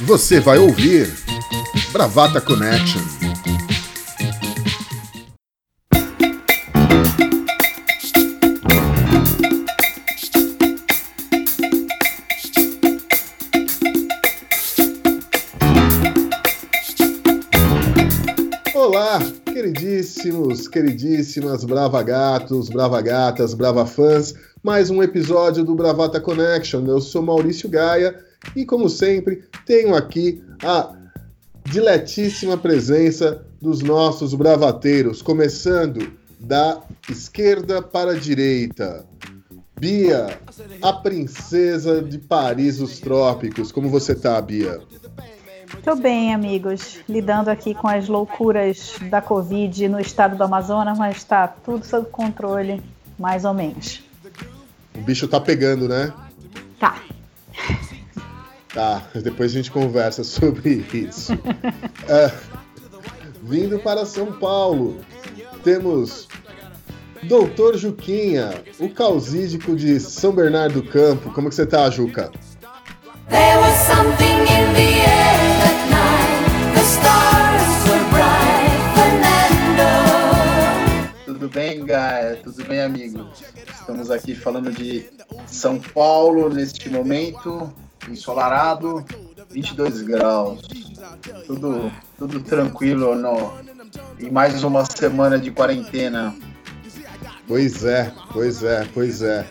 Você vai ouvir Bravata Connection. Olá, queridíssimos, queridíssimas Brava Gatos, Brava Gatas, Brava Fãs, mais um episódio do Bravata Connection. Eu sou Maurício Gaia e, como sempre, tenho aqui a diletíssima presença dos nossos bravateiros, começando da esquerda para a direita. Bia, a princesa de Paris dos trópicos. Como você tá, Bia? Tô bem, amigos. Lidando aqui com as loucuras da Covid no estado do Amazonas, mas está tudo sob controle, mais ou menos. O bicho tá pegando, né? Tá. Tá, depois a gente conversa sobre isso. é, vindo para São Paulo, temos Doutor Juquinha, o causídico de São Bernardo do Campo. Como que você tá, Juca? There was something in the air Tudo bem, Gaia? Tudo bem, amigo? Estamos aqui falando de São Paulo neste momento ensolarado, 22 graus. Tudo, tudo tranquilo no, em mais uma semana de quarentena. Pois é, pois é, pois é.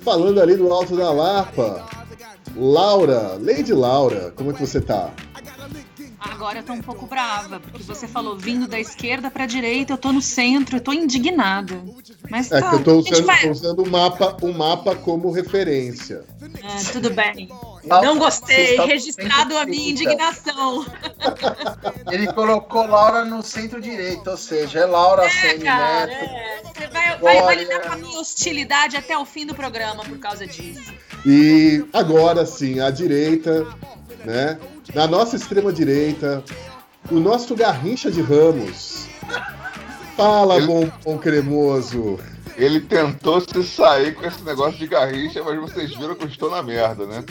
Falando ali do Alto da Lapa, Laura, Lady Laura, como é que você tá? Agora eu tô um pouco brava, porque você falou vindo da esquerda pra direita, eu tô no centro, eu tô indignada. Mas é tá, que eu tô usando, vai... usando o, mapa, o mapa como referência. É, tudo bem. Não gostei, registrado a minha indignação. Ele colocou Laura no centro-direita, ou seja, é Laura é, sem cara, Neto. É. Você vai, vai validar com a minha hostilidade até o fim do programa por causa disso. E agora sim, a direita, né? Na nossa extrema direita, o nosso Garrincha de Ramos. Fala, Ele... bom cremoso. Ele tentou se sair com esse negócio de garrincha, mas vocês viram que eu estou na merda, né?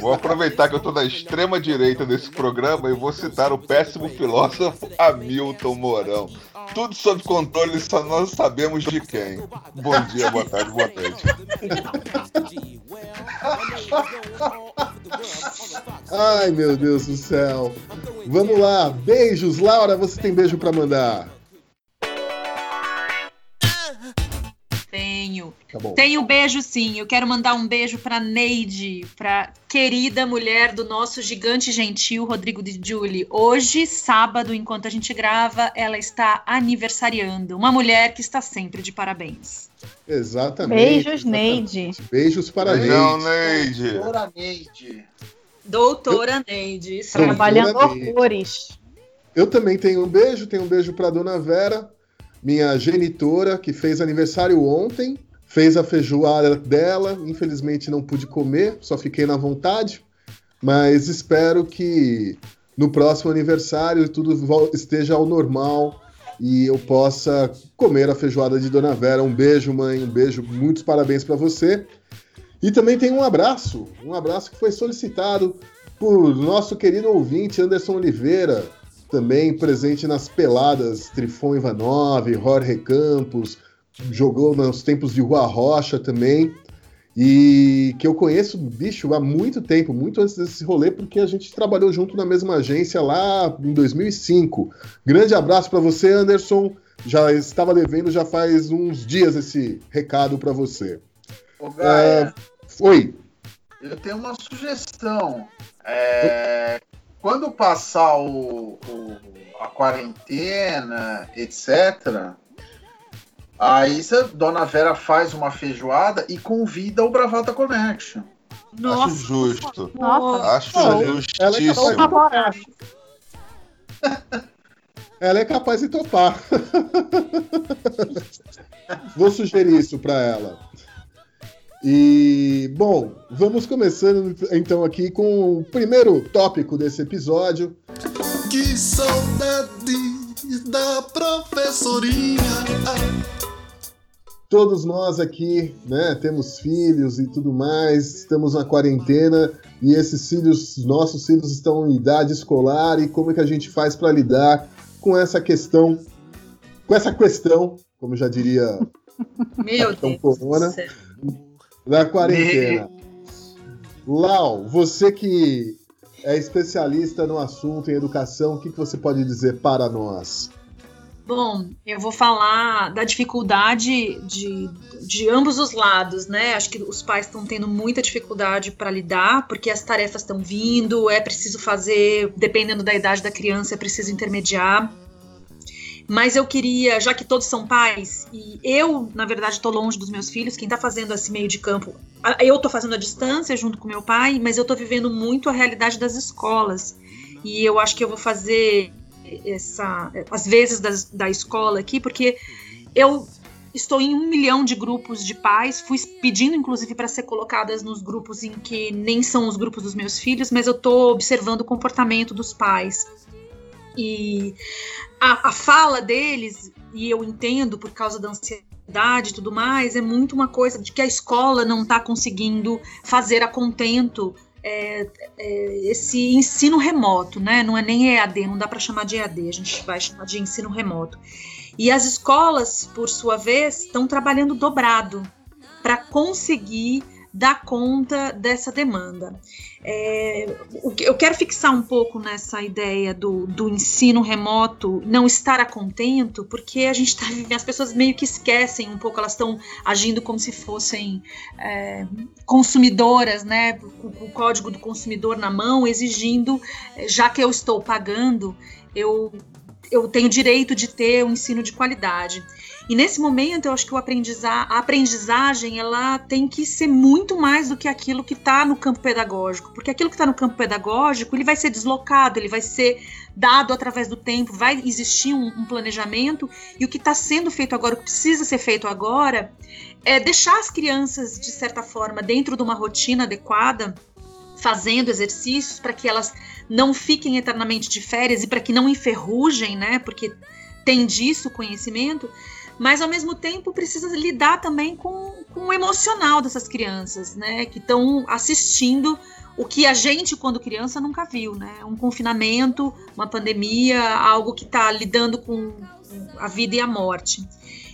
Vou aproveitar que eu estou na extrema direita desse programa e vou citar o péssimo filósofo Hamilton Mourão. Tudo sob controle, só nós sabemos de quem. Bom dia, boa tarde, boa noite. Ai, meu Deus do céu. Vamos lá, beijos. Laura, você tem beijo para mandar? Tenho. Tá Tenho beijo sim. Eu quero mandar um beijo para Neide, para querida mulher do nosso gigante gentil Rodrigo de Julie. Hoje, sábado, enquanto a gente grava, ela está aniversariando. Uma mulher que está sempre de parabéns. Exatamente. Beijos, Neide. Beijos para Beijão, Neide. Neide. Doutora Neide. Doutora Neide. Trabalhando horrores. Eu também tenho um beijo, tenho um beijo para dona Vera minha genitora, que fez aniversário ontem, fez a feijoada dela. Infelizmente não pude comer, só fiquei na vontade. Mas espero que no próximo aniversário tudo esteja ao normal e eu possa comer a feijoada de Dona Vera. Um beijo, mãe, um beijo, muitos parabéns para você. E também tem um abraço, um abraço que foi solicitado por nosso querido ouvinte Anderson Oliveira, também presente nas peladas Trifon Ivanov, Jorge Campos, jogou nos tempos de Rua Rocha também, e que eu conheço, bicho, há muito tempo, muito antes desse rolê, porque a gente trabalhou junto na mesma agência lá em 2005. Grande abraço para você, Anderson. Já estava devendo já faz uns dias esse recado para você. Ô, Gaia, uh, oi. Eu tenho uma sugestão. É, quando passar o, o, a quarentena, etc., aí a Dona Vera faz uma feijoada e convida o Bravata Connection. Nossa. Acho justo. Nossa. Acho Nossa. justíssimo. Ela é capaz de topar. Vou sugerir isso para ela. E, bom, vamos começando então aqui com o primeiro tópico desse episódio. Que saudade da professorinha. Todos nós aqui, né, temos filhos e tudo mais, estamos na quarentena e esses filhos, nossos filhos estão em idade escolar e como é que a gente faz para lidar com essa questão, com essa questão, como já diria Meu Deus Corona, da quarentena. Lau, você que é especialista no assunto em educação, o que, que você pode dizer para nós? Bom, eu vou falar da dificuldade de, de ambos os lados, né? Acho que os pais estão tendo muita dificuldade para lidar, porque as tarefas estão vindo, é preciso fazer, dependendo da idade da criança, é preciso intermediar. Mas eu queria, já que todos são pais, e eu, na verdade, estou longe dos meus filhos, quem está fazendo esse meio de campo, eu estou fazendo a distância junto com meu pai, mas eu estou vivendo muito a realidade das escolas. E eu acho que eu vou fazer essa, as vezes das, da escola aqui, porque eu estou em um milhão de grupos de pais, fui pedindo inclusive para ser colocadas nos grupos em que nem são os grupos dos meus filhos, mas eu estou observando o comportamento dos pais. E a, a fala deles, e eu entendo por causa da ansiedade e tudo mais, é muito uma coisa de que a escola não está conseguindo fazer a contento é, é, esse ensino remoto, né? Não é nem EAD, não dá para chamar de EAD, a gente vai chamar de ensino remoto. E as escolas, por sua vez, estão trabalhando dobrado para conseguir dar conta dessa demanda. É, eu quero fixar um pouco nessa ideia do, do ensino remoto não estar a contento, porque a gente está as pessoas meio que esquecem um pouco, elas estão agindo como se fossem é, consumidoras, né, com, o código do consumidor na mão, exigindo, já que eu estou pagando, eu eu tenho direito de ter um ensino de qualidade. E nesse momento, eu acho que o a aprendizagem ela tem que ser muito mais do que aquilo que está no campo pedagógico, porque aquilo que está no campo pedagógico ele vai ser deslocado, ele vai ser dado através do tempo, vai existir um, um planejamento. E o que está sendo feito agora, o que precisa ser feito agora, é deixar as crianças de certa forma dentro de uma rotina adequada, fazendo exercícios para que elas não fiquem eternamente de férias e para que não enferrujem, né? Porque tem disso o conhecimento mas ao mesmo tempo precisa lidar também com, com o emocional dessas crianças, né? Que estão assistindo o que a gente, quando criança, nunca viu, né? Um confinamento, uma pandemia, algo que está lidando com a vida e a morte.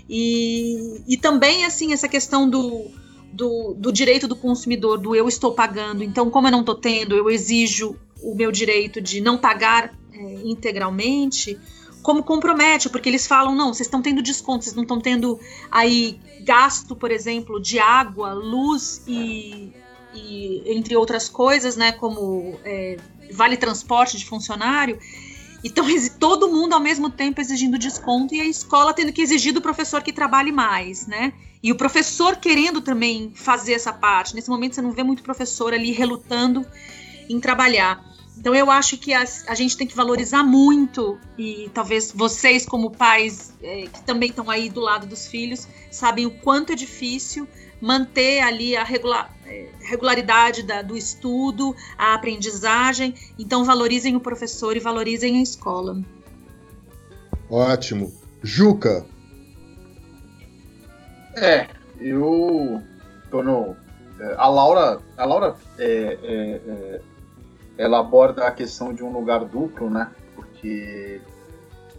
E, e também, assim, essa questão do, do, do, direito do consumidor, do eu estou pagando, então, como eu não estou tendo, eu exijo o meu direito de não pagar é, integralmente como compromete, porque eles falam, não, vocês estão tendo desconto, vocês não estão tendo aí gasto, por exemplo, de água, luz e, e entre outras coisas, né, como é, vale transporte de funcionário. Então, todo mundo ao mesmo tempo exigindo desconto e a escola tendo que exigir do professor que trabalhe mais, né? E o professor querendo também fazer essa parte. Nesse momento, você não vê muito professor ali relutando em trabalhar. Então eu acho que a, a, gente tem que valorizar muito, e talvez vocês, como pais é, que também estão aí do lado dos filhos, sabem o quanto é difícil manter ali a regular, é, regularidade da, do estudo, a aprendizagem. Então valorizem o professor e valorizem a escola. Ótimo. Juca. É, eu tô no. É, a Laura, a Laura é, é, é ela aborda a questão de um lugar duplo, né? Porque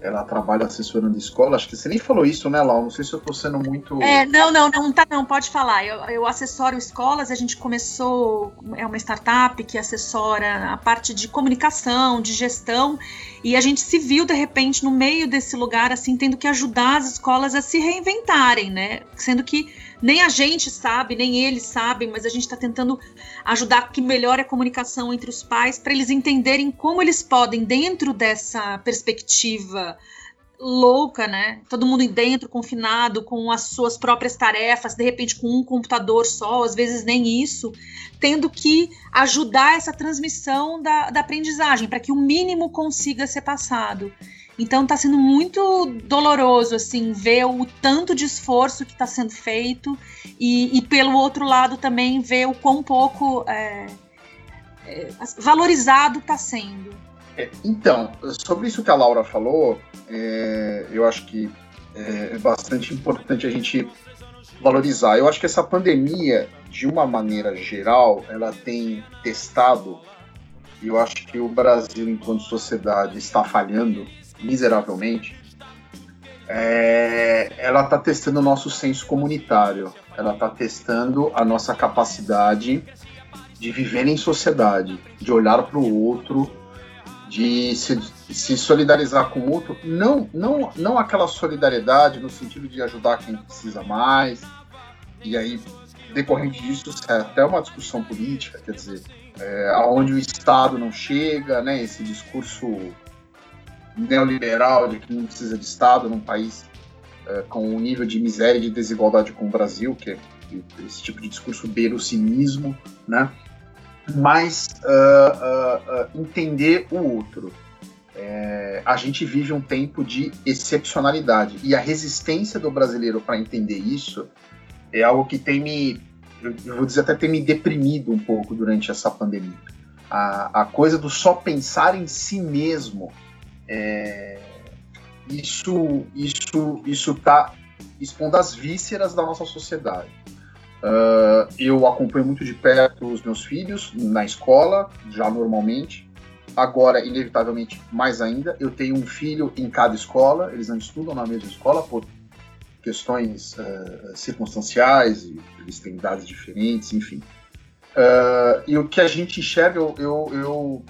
ela trabalha assessorando escola. Acho que você nem falou isso, né, Lau? Não sei se eu estou sendo muito. É, não, não, não, tá, não, pode falar. Eu, eu assessoro escolas, a gente começou, é uma startup que assessora a parte de comunicação, de gestão, e a gente se viu, de repente, no meio desse lugar, assim, tendo que ajudar as escolas a se reinventarem, né? Sendo que nem a gente sabe, nem eles sabem, mas a gente está tentando ajudar que melhore a comunicação entre os pais para eles entenderem como eles podem, dentro dessa perspectiva louca, né? Todo mundo dentro, confinado, com as suas próprias tarefas, de repente com um computador só, às vezes nem isso, tendo que ajudar essa transmissão da, da aprendizagem, para que o mínimo consiga ser passado. Então está sendo muito doloroso assim ver o tanto de esforço que está sendo feito e, e, pelo outro lado também ver o quão pouco é, é, valorizado está sendo. É, então, sobre isso que a Laura falou, é, eu acho que é bastante importante a gente valorizar. Eu acho que essa pandemia, de uma maneira geral, ela tem testado, e eu acho que o Brasil, enquanto sociedade, está falhando miseravelmente. É, ela está testando o nosso senso comunitário, ela está testando a nossa capacidade de viver em sociedade, de olhar para o outro, de se, se, solidarizar com o outro, não, não, não aquela solidariedade no sentido de ajudar quem precisa mais, e aí, decorrente disso, é até uma discussão política, quer dizer, é, aonde o Estado não chega, né, esse discurso neoliberal de que não precisa de Estado num país é, com um nível de miséria e de desigualdade como o Brasil, que é esse tipo de discurso beira o cinismo, né? Mas uh, uh, uh, entender o outro. É, a gente vive um tempo de excepcionalidade e a resistência do brasileiro para entender isso é algo que tem me, eu vou dizer até tem me deprimido um pouco durante essa pandemia. A, a coisa do só pensar em si mesmo é, isso isso isso está expondo as vísceras da nossa sociedade. Uh, eu acompanho muito de perto os meus filhos na escola, já normalmente. Agora, inevitavelmente, mais ainda, eu tenho um filho em cada escola, eles não estudam na mesma escola por questões uh, circunstanciais, eles têm idades diferentes, enfim. Uh, e o que a gente enxerga, eu, eu, eu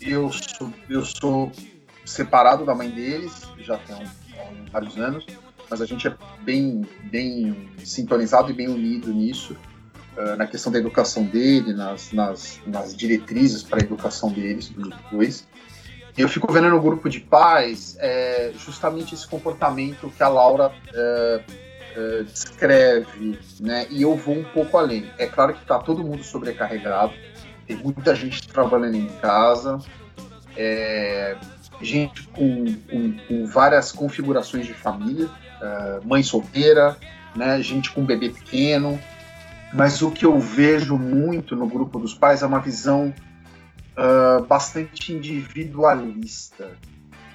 eu sou, eu sou separado da mãe deles, já tem há vários anos, mas a gente é bem, bem sintonizado e bem unido nisso, uh, na questão da educação dele, nas, nas, nas diretrizes para a educação deles, dos dois. Eu fico vendo no grupo de pais é, justamente esse comportamento que a Laura é, é, descreve, né? E eu vou um pouco além. É claro que está todo mundo sobrecarregado, tem muita gente trabalhando em casa, é, gente com, com, com, várias configurações de família, uh, mãe solteira, né, gente com bebê pequeno. Mas o que eu vejo muito no grupo dos pais é uma visão uh, bastante individualista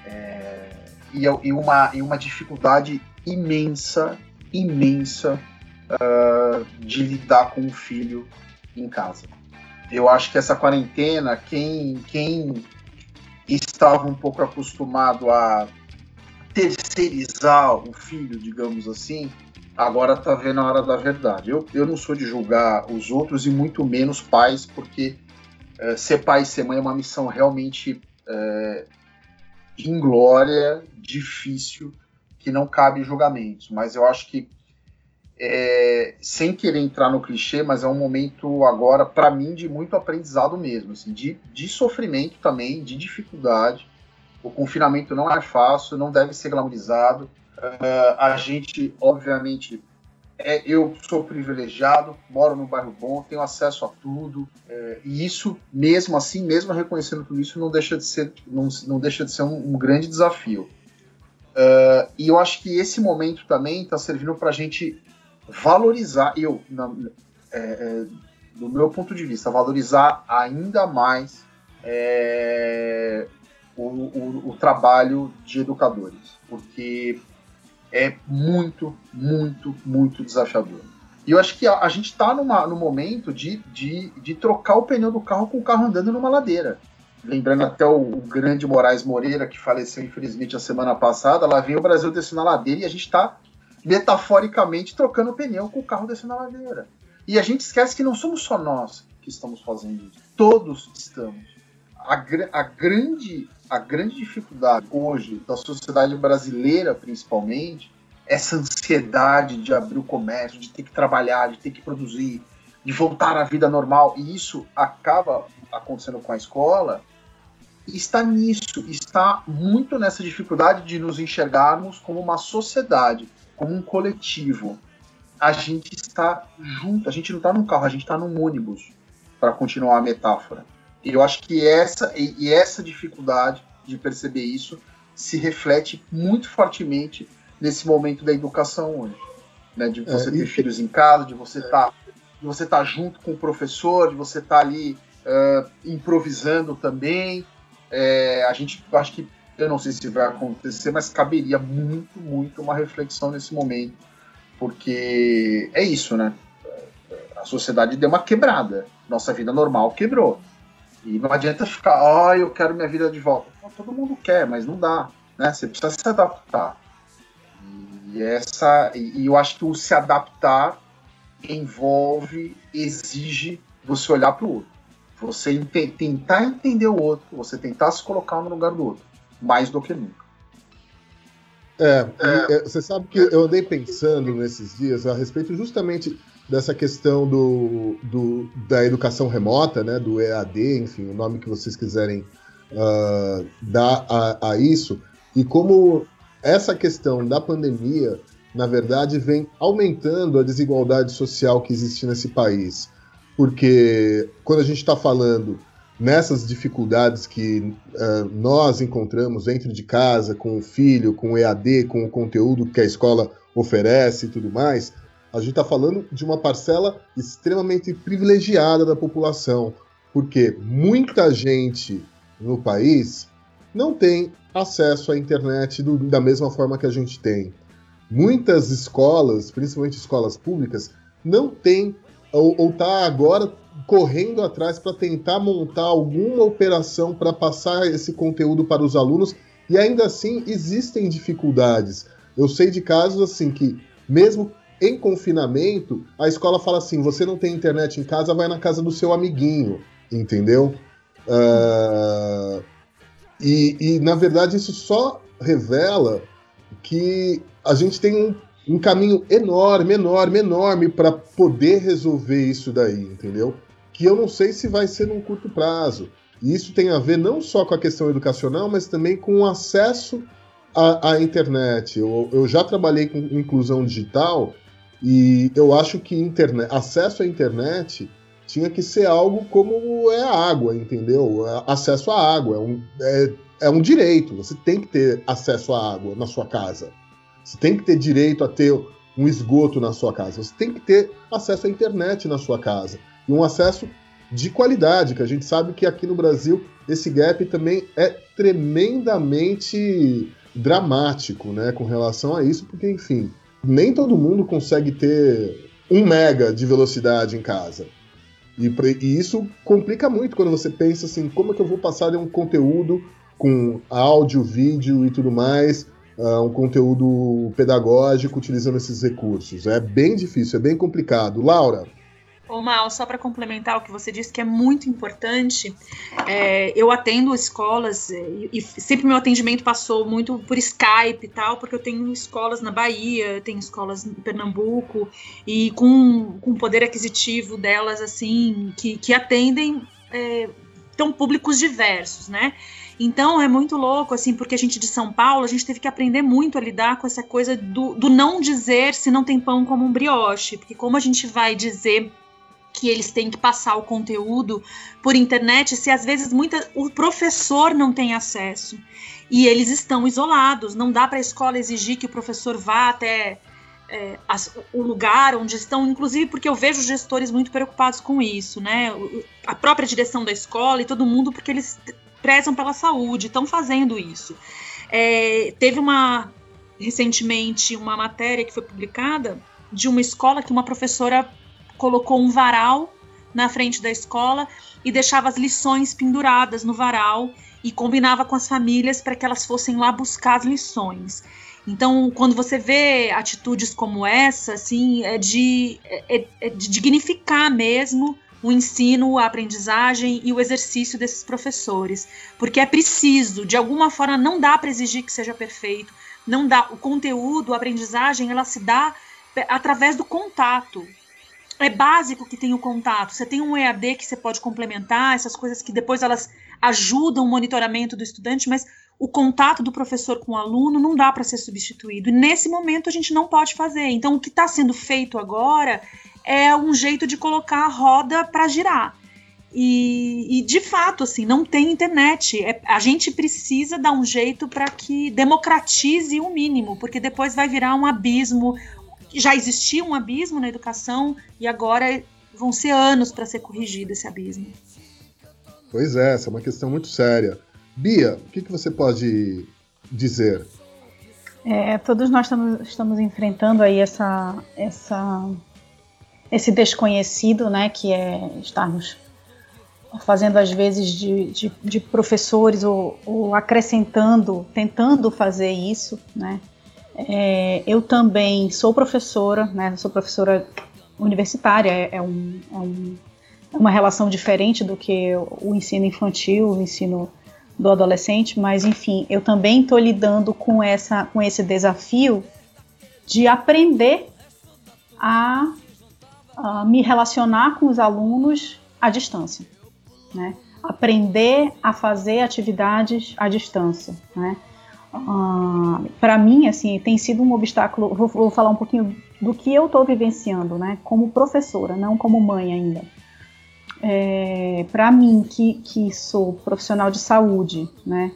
é, e, e, uma, e uma dificuldade imensa, imensa uh, de lidar com o filho em casa eu acho que essa quarentena, quem, quem estava um pouco acostumado a terceirizar o filho, digamos assim, agora está vendo a hora da verdade. Eu, eu não sou de julgar os outros e muito menos pais, porque é, ser pai e ser mãe é uma missão realmente é, inglória, difícil, que não cabe julgamentos. Mas eu acho que é, sem querer entrar no clichê, mas é um momento agora, para mim, de muito aprendizado mesmo, assim, de, de sofrimento também, de dificuldade. O confinamento não é fácil, não deve ser glamorizado. Uh, a gente, obviamente, é, eu sou privilegiado, moro num bairro bom, tenho acesso a tudo, é, e isso, mesmo assim, mesmo reconhecendo tudo isso, não deixa de ser, não, não deixa de ser um, um grande desafio. Uh, e eu acho que esse momento também está servindo para a gente valorizar, eu, na, é, é, do meu ponto de vista, valorizar ainda mais é, o, o, o, trabalho de educadores, porque é muito, muito, muito desafiador. E eu acho que a, a gente está no momento de, de, de trocar o pneu do carro com o carro andando numa ladeira. Lembrando até o, o grande Moraes Moreira, que faleceu infelizmente a semana passada, lá vem o Brasil descendo a ladeira e a gente está metaforicamente trocando pneu com o carro descendo a ladeira. E a gente esquece que não somos só nós que estamos fazendo isso. Todos estamos. A, a, grande, a grande dificuldade hoje da sociedade brasileira, principalmente, essa ansiedade de abrir o comércio, de ter que trabalhar, de ter que produzir, de voltar à vida normal. E isso acaba acontecendo com a escola. Está nisso, está muito nessa dificuldade de nos enxergarmos como uma sociedade como um coletivo, a gente está junto, a gente não está num carro, a gente está num ônibus, para continuar a metáfora. E eu acho que essa, e, e essa dificuldade de perceber isso se reflete muito fortemente nesse momento da educação hoje. Né? De você é, ter e... filhos em casa, de você estar tá, de você tá junto com o professor, de você estar tá ali uh, improvisando também. É, a gente acho que eu não sei se vai acontecer, mas caberia muito, muito uma reflexão nesse momento Porque é isso, né? A sociedade deu uma quebrada. Nossa vida normal quebrou. E não adianta ficar, ó, oh, eu quero minha vida de volta. todo mundo quer, mas não dá. Né? Você precisa se adaptar. E, essa, e eu acho que o se adaptar envolve, exige você olhar para o outro. Você ente tentar entender o outro, você tentar se colocar no lugar do outro, mais do que nunca. É, é, é, você sabe que eu andei pensando nesses dias a respeito justamente dessa questão do, do da educação remota, né, do EAD, enfim, o nome que vocês quiserem uh, dar a, a isso, e como essa questão da pandemia, na verdade, vem aumentando a desigualdade social que existe nesse país. Porque quando a gente está falando nessas dificuldades que uh, nós encontramos dentro de casa, com o filho, com o EAD, com o conteúdo que a escola oferece e tudo mais, a gente está falando de uma parcela extremamente privilegiada da população, porque muita gente no país não tem acesso à internet do, da mesma forma que a gente tem. Muitas escolas, principalmente escolas públicas, não têm ou está agora correndo atrás para tentar montar alguma operação para passar esse conteúdo para os alunos e ainda assim existem dificuldades. Eu sei de casos assim que mesmo em confinamento a escola fala assim: você não tem internet em casa, vai na casa do seu amiguinho, entendeu? Uh, e, e na verdade isso só revela que a gente tem um um caminho enorme, enorme, enorme para poder resolver isso daí, entendeu? Que eu não sei se vai ser num curto prazo. E isso tem a ver não só com a questão educacional, mas também com o acesso à, à internet. Eu, eu, já trabalhei com inclusão digital e eu acho que internet, acesso à internet tinha que ser algo como é a água, entendeu? É acesso à água é um, é, é um direito. Você tem que ter acesso à água na sua casa. Você tem que ter direito a ter um esgoto na sua casa. Você tem que ter acesso à internet na sua casa. E um acesso de qualidade, que a gente sabe que aqui no Brasil esse gap também é tremendamente dramático, né, com relação a isso, porque, enfim, nem todo mundo consegue ter um mega de velocidade em casa. E, e, isso complica muito quando você pensa assim, como é que eu vou passar um conteúdo com áudio, vídeo e tudo mais uh, um conteúdo pedagógico utilizando esses recursos. É bem difícil, é bem complicado. Laura. Ô Mal, só para complementar o que você disse, que é muito importante, é, eu atendo escolas é, e, e, sempre meu atendimento passou muito por Skype e tal, porque eu tenho escolas na Bahia, tenho escolas em Pernambuco e com, com poder aquisitivo delas, assim, que, que atendem é, então, públicos diversos, né? Então é muito louco, assim, porque a gente de São Paulo, a gente teve que aprender muito a lidar com essa coisa do, do não dizer se não tem pão como um brioche. Porque como a gente vai dizer que eles têm que passar o conteúdo por internet, se às vezes muita, o professor não tem acesso e eles estão isolados, não dá para a escola exigir que o professor vá até é, as, o lugar onde estão, inclusive porque eu vejo gestores muito preocupados com isso, né? A própria direção da escola e todo mundo, porque eles prezam pela saúde, estão fazendo isso. É, teve uma recentemente uma matéria que foi publicada de uma escola que uma professora colocou um varal na frente da escola e deixava as lições penduradas no varal e combinava com as famílias para que elas fossem lá buscar as lições. Então, quando você vê atitudes como essa, assim, é de, é, é de dignificar mesmo o ensino, a aprendizagem e o exercício desses professores, porque é preciso, de alguma forma não dá para exigir que seja perfeito, não dá, o conteúdo, a aprendizagem, ela se dá através do contato. É básico que tenha o contato. Você tem um EAD que você pode complementar, essas coisas que depois elas ajudam o monitoramento do estudante, mas o contato do professor com o aluno não dá para ser substituído. E nesse momento a gente não pode fazer. Então, o que está sendo feito agora é um jeito de colocar a roda para girar. E, e, de fato, assim, não tem internet. É, a gente precisa dar um jeito para que democratize o mínimo, porque depois vai virar um abismo. Já existia um abismo na educação e agora vão ser anos para ser corrigido esse abismo. Pois é, essa é uma questão muito séria. Bia, o que, que você pode dizer É, todos nós estamos, estamos enfrentando aí essa, essa, esse desconhecido, né, que é estarmos fazendo às vezes de, de, de professores ou, ou, acrescentando, tentando fazer isso, né. É, eu também sou professora, né, sou professora universitária, é, é, um, é um, é uma relação diferente do que o ensino infantil, o ensino do adolescente, mas enfim, eu também estou lidando com, essa, com esse desafio de aprender a, a, me relacionar com os alunos à distância, né? Aprender a fazer atividades à distância, né? Uh, para mim, assim, tem sido um obstáculo. Vou, vou falar um pouquinho do que eu estou vivenciando, né? Como professora, não como mãe ainda é, para mim, que, que sou profissional de saúde, né,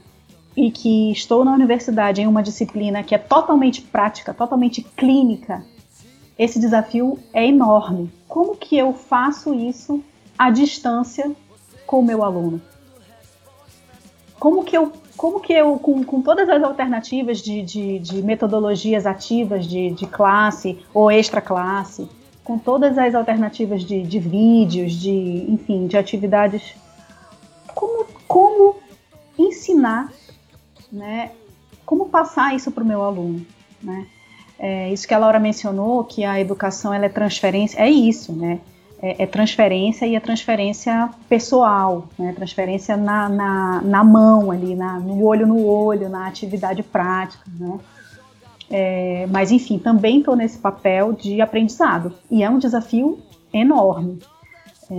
e que estou na universidade em uma disciplina que é totalmente prática, totalmente clínica, esse desafio é enorme. Como que eu faço isso à distância com o meu aluno? Como que eu, como que eu com, com todas as alternativas de, de, de metodologias ativas de, de classe ou extra classe, com todas as alternativas de, de vídeos, de, enfim, de atividades, como, como ensinar, né, como passar isso para o meu aluno, né? É, isso que a Laura mencionou, que a educação ela é transferência, é isso, né? É, é transferência e é transferência pessoal, né? Transferência na, na, na mão ali, na, no olho no olho, na atividade prática, né? É, mas enfim, também estou nesse papel de aprendizado e é um desafio enorme. É,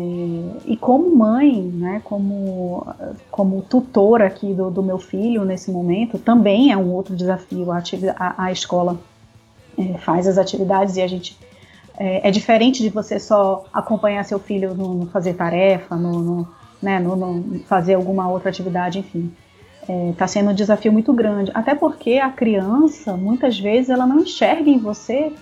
e como mãe, né, como, como tutora aqui do, do, meu filho nesse momento, também é um outro desafio. A, a, a escola é, faz as atividades e a gente. É, é, diferente de você só acompanhar seu filho no, no fazer tarefa, no, no, né, no, fazer alguma outra atividade, enfim está é, tá sendo um desafio muito grande. Até porque a criança, muitas vezes, ela não enxerga em você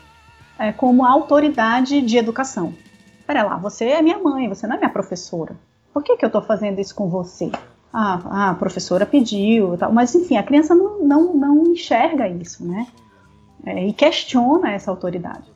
é, como autoridade de educação. Espera lá, você é minha mãe, você não é minha professora. Por que, que eu estou fazendo isso com você? Ah, a professora pediu, tal. mas enfim, a criança não, não, não enxerga isso, né? É, e questiona essa autoridade.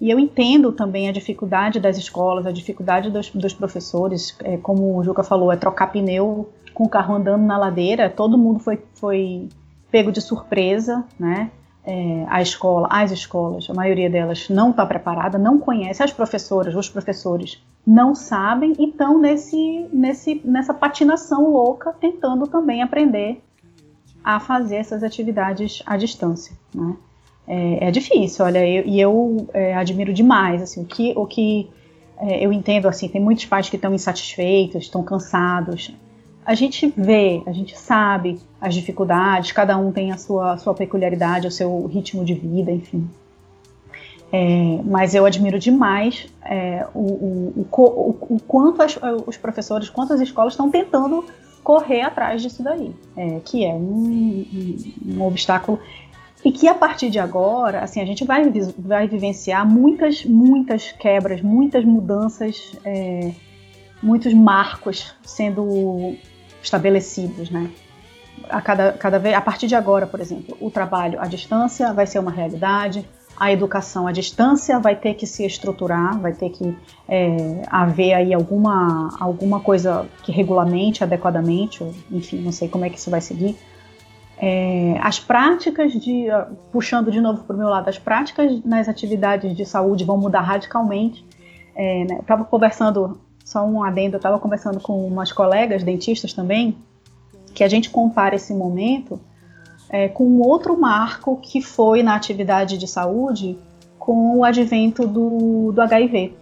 E eu entendo também a dificuldade das escolas, a dificuldade dos, dos professores, é, como o Juca falou, é trocar pneu com o carro andando na ladeira, todo mundo foi, foi pego de surpresa, né? É, a escola, as escolas, a maioria delas não está preparada, não conhece, as professoras, os professores não sabem e estão nesse, nesse, nessa patinação louca, tentando também aprender a fazer essas atividades à distância. Né? É, é, difícil, olha, eu, e eu é, admiro demais assim, o que, o que é, eu entendo assim, tem muitos pais que estão insatisfeitos, estão cansados, a gente vê, a gente sabe as dificuldades, cada um tem a sua, a sua peculiaridade, o seu ritmo de vida, enfim. É, mas eu admiro demais é, o, o, o, o, quanto as, os professores, quanto as escolas estão tentando correr atrás disso daí, é, que é um, um, um, obstáculo e que a partir de agora, assim, a gente vai, vai vivenciar muitas, muitas quebras, muitas mudanças, é, muitos marcos sendo estabelecidos, né? A, cada, cada vez, a partir de agora, por exemplo, o trabalho à distância vai ser uma realidade, a educação à distância vai ter que se estruturar, vai ter que é, haver aí alguma, alguma coisa que regulamente adequadamente, enfim, não sei como é que isso vai seguir. É, as práticas de, puxando de novo para o meu lado, as práticas nas atividades de saúde vão mudar radicalmente. É, né, estava conversando só um adendo, eu estava conversando com umas colegas dentistas também, que a gente compara esse momento é, com outro marco que foi na atividade de saúde com o advento do, do HIV.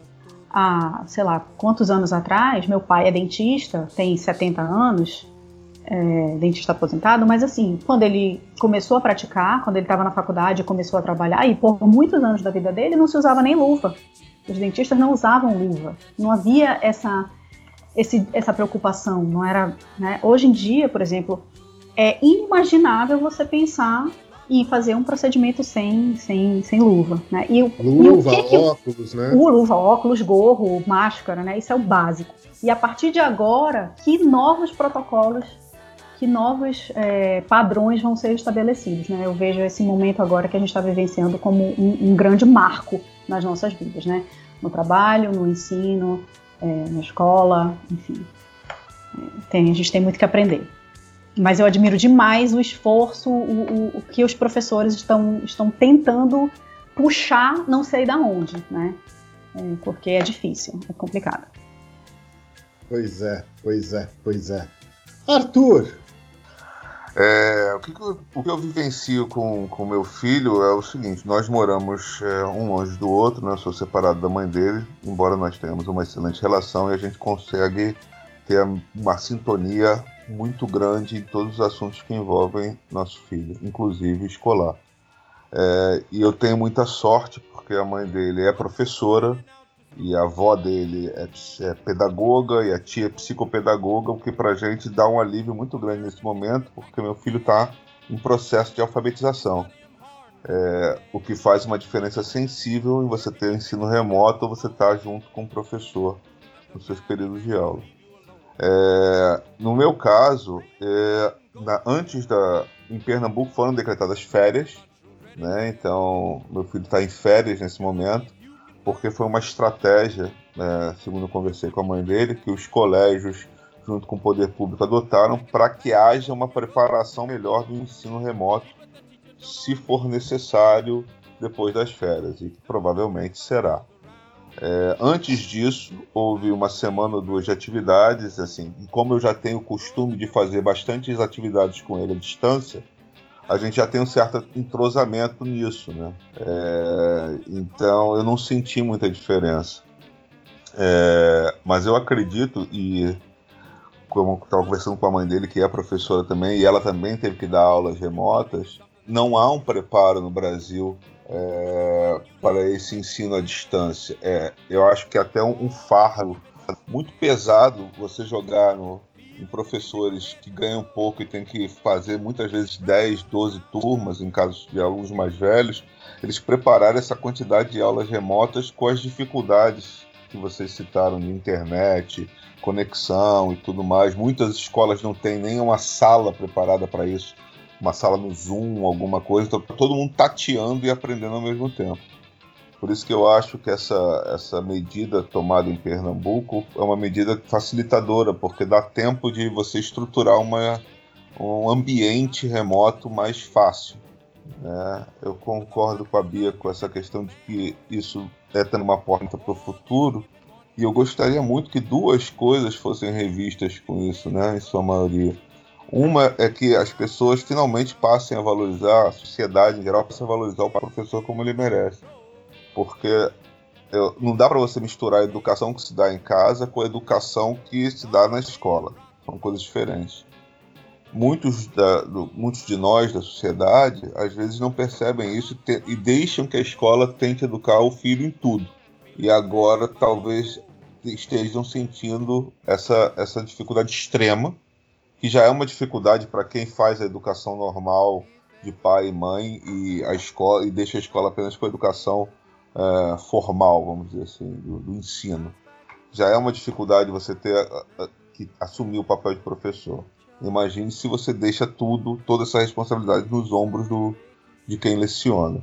Há, sei lá, quantos anos atrás, meu pai é dentista, tem 70 anos, é, dentista aposentado, mas assim, quando ele começou a praticar, quando ele estava na faculdade começou a trabalhar, e por muitos anos da vida dele não se usava nem luva. Os dentistas não usavam luva. Não havia essa, esse, essa preocupação. Não era, né? Hoje em dia, por exemplo, é inimaginável você pensar em fazer um procedimento sem, sem, sem luva, né? E, luva, e o que óculos, que, né? O, luva, óculos, gorro, máscara, né? Isso é o básico. E a partir de agora, que novos protocolos que novos é, padrões vão ser estabelecidos. Né? Eu vejo esse momento agora que a gente está vivenciando como um, um, grande marco nas nossas vidas, né? no trabalho, no ensino, é, na escola, enfim. É, tem, a gente tem muito que aprender. Mas eu admiro demais o esforço, o, o, o que os professores estão, estão tentando puxar, não sei da onde, né? É, porque é difícil, é complicado. Pois é, pois é, pois é. Arthur! É, o, que, eu, o, que, eu, vivencio com, com meu filho é o seguinte: nós moramos é, um longe do outro, né? Eu sou separado da mãe dele, embora nós tenhamos uma excelente relação e a gente consegue ter uma sintonia muito grande em todos os assuntos que envolvem nosso filho, inclusive escolar. É, e eu tenho muita sorte porque a mãe dele é professora e a avó dele é, é pedagoga e a tia é psicopedagoga, o que para a gente dá um alívio muito grande nesse momento, porque meu filho está em processo de alfabetização. É, o que faz uma diferença sensível em você ter ensino remoto ou você estar tá junto com o professor nos seus períodos de aula. É, no meu caso, é, na, antes da. Em Pernambuco foram decretadas férias, né? Então, meu filho está em férias nesse momento, porque foi uma estratégia, né, segundo eu conversei com a mãe dele, que os colégios, junto com o poder público, adotaram para que haja uma preparação melhor do ensino remoto, se for necessário, depois das férias, e provavelmente será. É, antes disso, houve uma semana ou duas de atividades, assim, e como eu já tenho o costume de fazer bastantes atividades com ele à distância, a gente já tem um certo entrosamento nisso, né? É, então eu não senti muita diferença. É, mas eu acredito, e como estava conversando com a mãe dele, que é professora também, e ela também teve que dar aulas remotas, não há um preparo no Brasil é, para esse ensino à distância. É, eu acho que até um, um fardo muito pesado você jogar no, em professores que ganham pouco e tem que fazer muitas vezes 10, 12 turmas, em casos de alunos mais velhos, eles prepararem essa quantidade de aulas remotas com as dificuldades que vocês citaram de internet, conexão e tudo mais. Muitas escolas não têm nem uma sala preparada para isso uma sala no Zoom, alguma coisa, então todo mundo tateando e aprendendo ao mesmo tempo. Por isso que eu acho que essa, essa medida tomada em Pernambuco é uma medida facilitadora, porque dá tempo de você estruturar uma, um ambiente remoto mais fácil. Né? Eu concordo com a Bia com essa questão de que isso é tendo uma porta para o futuro, e eu gostaria muito que duas coisas fossem revistas com isso, né, em sua maioria. Uma é que as pessoas finalmente passem a valorizar, a sociedade em geral passe a valorizar o professor como ele merece. Porque eu, não dá para você misturar a educação que se dá em casa com a educação que se dá na escola. São coisas diferentes. Muitos, da, do, muitos de nós da sociedade às vezes não percebem isso te, e deixam que a escola tente educar o filho em tudo. E agora talvez estejam sentindo essa, essa dificuldade extrema que já é uma dificuldade para quem faz a educação normal de pai e mãe e a escola e deixa a escola apenas com a educação é, formal, vamos dizer assim, do, do, ensino. Já é uma dificuldade você ter que assumir o papel de professor. Imagine se você deixa tudo, toda essa responsabilidade nos ombros do, de quem leciona.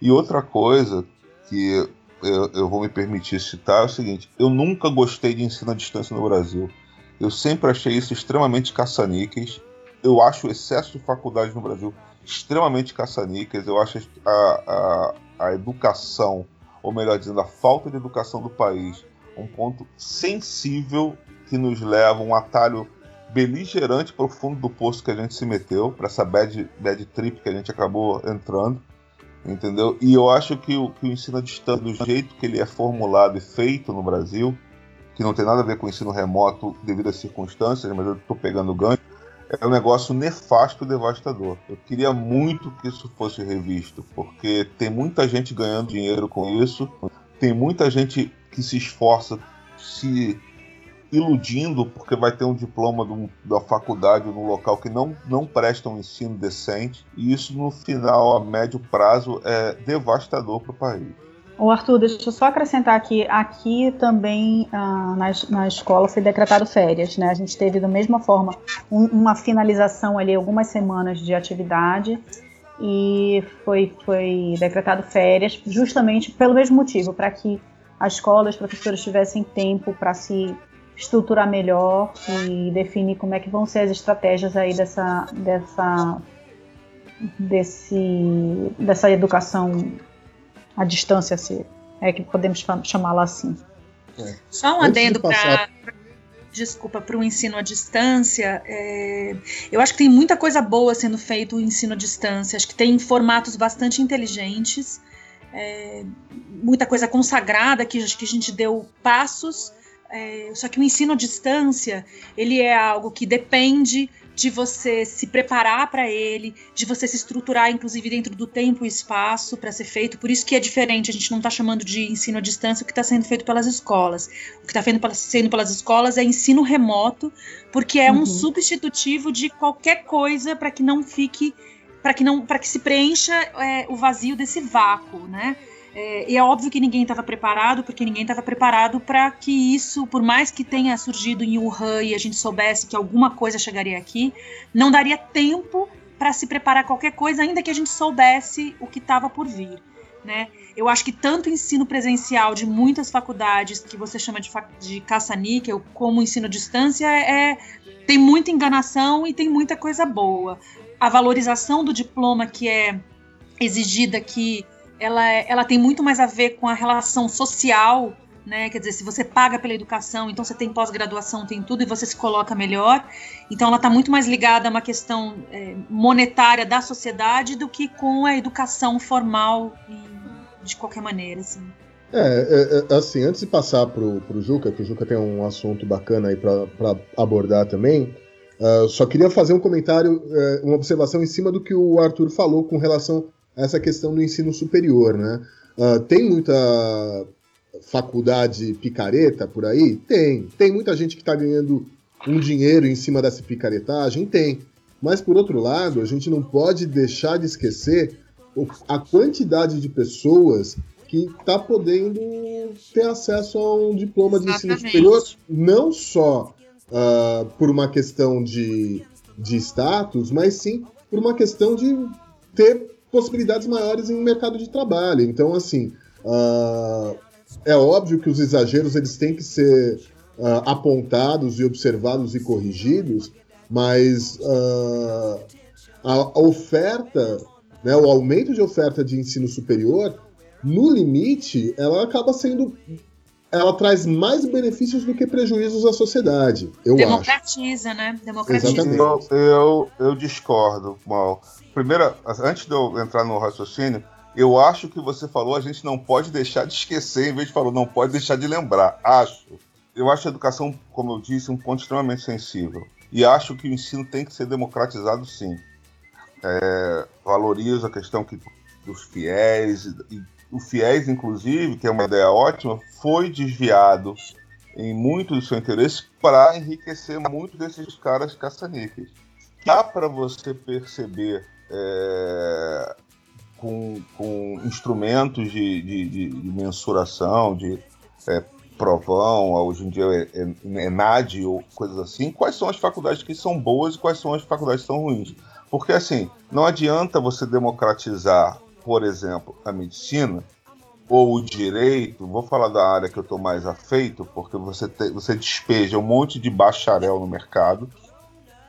E outra coisa que eu, eu vou me permitir citar é o seguinte: eu nunca gostei de ensino à distância no Brasil. Eu sempre achei isso extremamente caça-níqueis. Eu acho o excesso de faculdades no Brasil extremamente caça-níqueis. Eu acho a, a, a educação, ou melhor dizendo, a falta de educação do país, um ponto sensível que nos leva a um atalho beligerante para o fundo do poço que a gente se meteu, para essa bad, bad trip que a gente acabou entrando, entendeu? E eu acho que o, que o ensino à distância, do jeito que ele é formulado e feito no Brasil, que não tem nada a ver com ensino remoto devido às circunstâncias, mas eu estou pegando ganho, é um negócio nefasto devastador. Eu queria muito que isso fosse revisto, porque tem muita gente ganhando dinheiro com isso, tem muita gente que se esforça se iludindo porque vai ter um diploma da faculdade num local que não, não presta um ensino decente, e isso no final, a médio prazo, é devastador para o país. O Arthur, deixa eu só acrescentar aqui, aqui também ah, na, na escola foi decretado férias, né? A gente teve da mesma forma um, uma finalização ali, algumas semanas de atividade e foi, foi decretado férias justamente pelo mesmo motivo, para que a escola e os professores tivessem tempo para se estruturar melhor e definir como é que vão ser as estratégias aí dessa, dessa, desse, dessa educação à distância, se é que podemos chamá-la assim. É. Só um adendo para desculpa, para o ensino à distância, é, eu acho que tem muita coisa boa sendo feito o ensino à distância. Acho que tem formatos bastante inteligentes, é, muita coisa consagrada que acho que a gente deu passos. É, só que o ensino à distância ele é algo que depende de você se preparar para ele, de você se estruturar, inclusive, dentro do tempo e espaço para ser feito. Por isso que é diferente, a gente não está chamando de ensino à distância o que está sendo feito pelas escolas. O que está sendo pelas escolas é ensino remoto, porque é uhum. um substitutivo de qualquer coisa para que não fique para que não para que se preencha é, o vazio desse vácuo, né? É, e é óbvio que ninguém estava preparado, porque ninguém estava preparado para que isso, por mais que tenha surgido em Wuhan e a gente soubesse que alguma coisa chegaria aqui, não daria tempo para se preparar qualquer coisa, ainda que a gente soubesse o que estava por vir. Né? Eu acho que tanto o ensino presencial de muitas faculdades, que você chama de, de caça-níquel, como o ensino à distância, é, tem muita enganação e tem muita coisa boa. A valorização do diploma que é exigida aqui ela, é, ela tem muito mais a ver com a relação social, né? Quer dizer, se você paga pela educação, então você tem pós-graduação, tem tudo e você se coloca melhor. Então ela está muito mais ligada a uma questão é, monetária da sociedade do que com a educação formal de qualquer maneira, assim. É, é, é assim, antes de passar pro, pro Juca, que o Juca tem um assunto bacana aí para abordar também, uh, só queria fazer um comentário, uh, uma observação em cima do que o Arthur falou com relação essa questão do ensino superior, né? Uh, tem muita faculdade picareta por aí? Tem. Tem muita gente que está ganhando um dinheiro em cima dessa picaretagem? Tem. Mas, por outro lado, a gente não pode deixar de esquecer a quantidade de pessoas que está podendo ter acesso a um diploma de ensino superior, não só uh, por uma questão de, de status, mas sim por uma questão de ter possibilidades maiores em mercado de trabalho. Então, assim, uh, é óbvio que os exageros eles têm que ser uh, apontados e observados e corrigidos, mas uh, a, oferta, né, o aumento de oferta de ensino superior, no limite, ela acaba sendo ela traz mais benefícios do que prejuízos à sociedade, eu Democratiza, acho. né? Democratiza. Exatamente. Eu, eu, eu discordo, Mal. Primeiro, antes de eu entrar no raciocínio, eu acho que você falou, a gente não pode deixar de esquecer, em vez de falar, não pode deixar de lembrar. Acho. Eu acho a educação, como eu disse, um ponto extremamente sensível. E acho que o ensino tem que ser democratizado, sim. É, valorizo a questão que, dos fiéis, e o fiéis, inclusive, que é uma ideia ótima, foi desviado em muito do seu interesse para enriquecer muito desses caras caça-níqueis. Dá para você perceber é, com, com, instrumentos de, de, de, de mensuração, de é, provão, hoje em dia é, é, é NAD ou coisas assim, quais são as faculdades que são boas e quais são as faculdades que são ruins. Porque assim, não adianta você democratizar, por exemplo, a medicina ou o direito, vou falar da área que eu estou mais afeito, porque você, te, você despeja um monte de bacharel no mercado,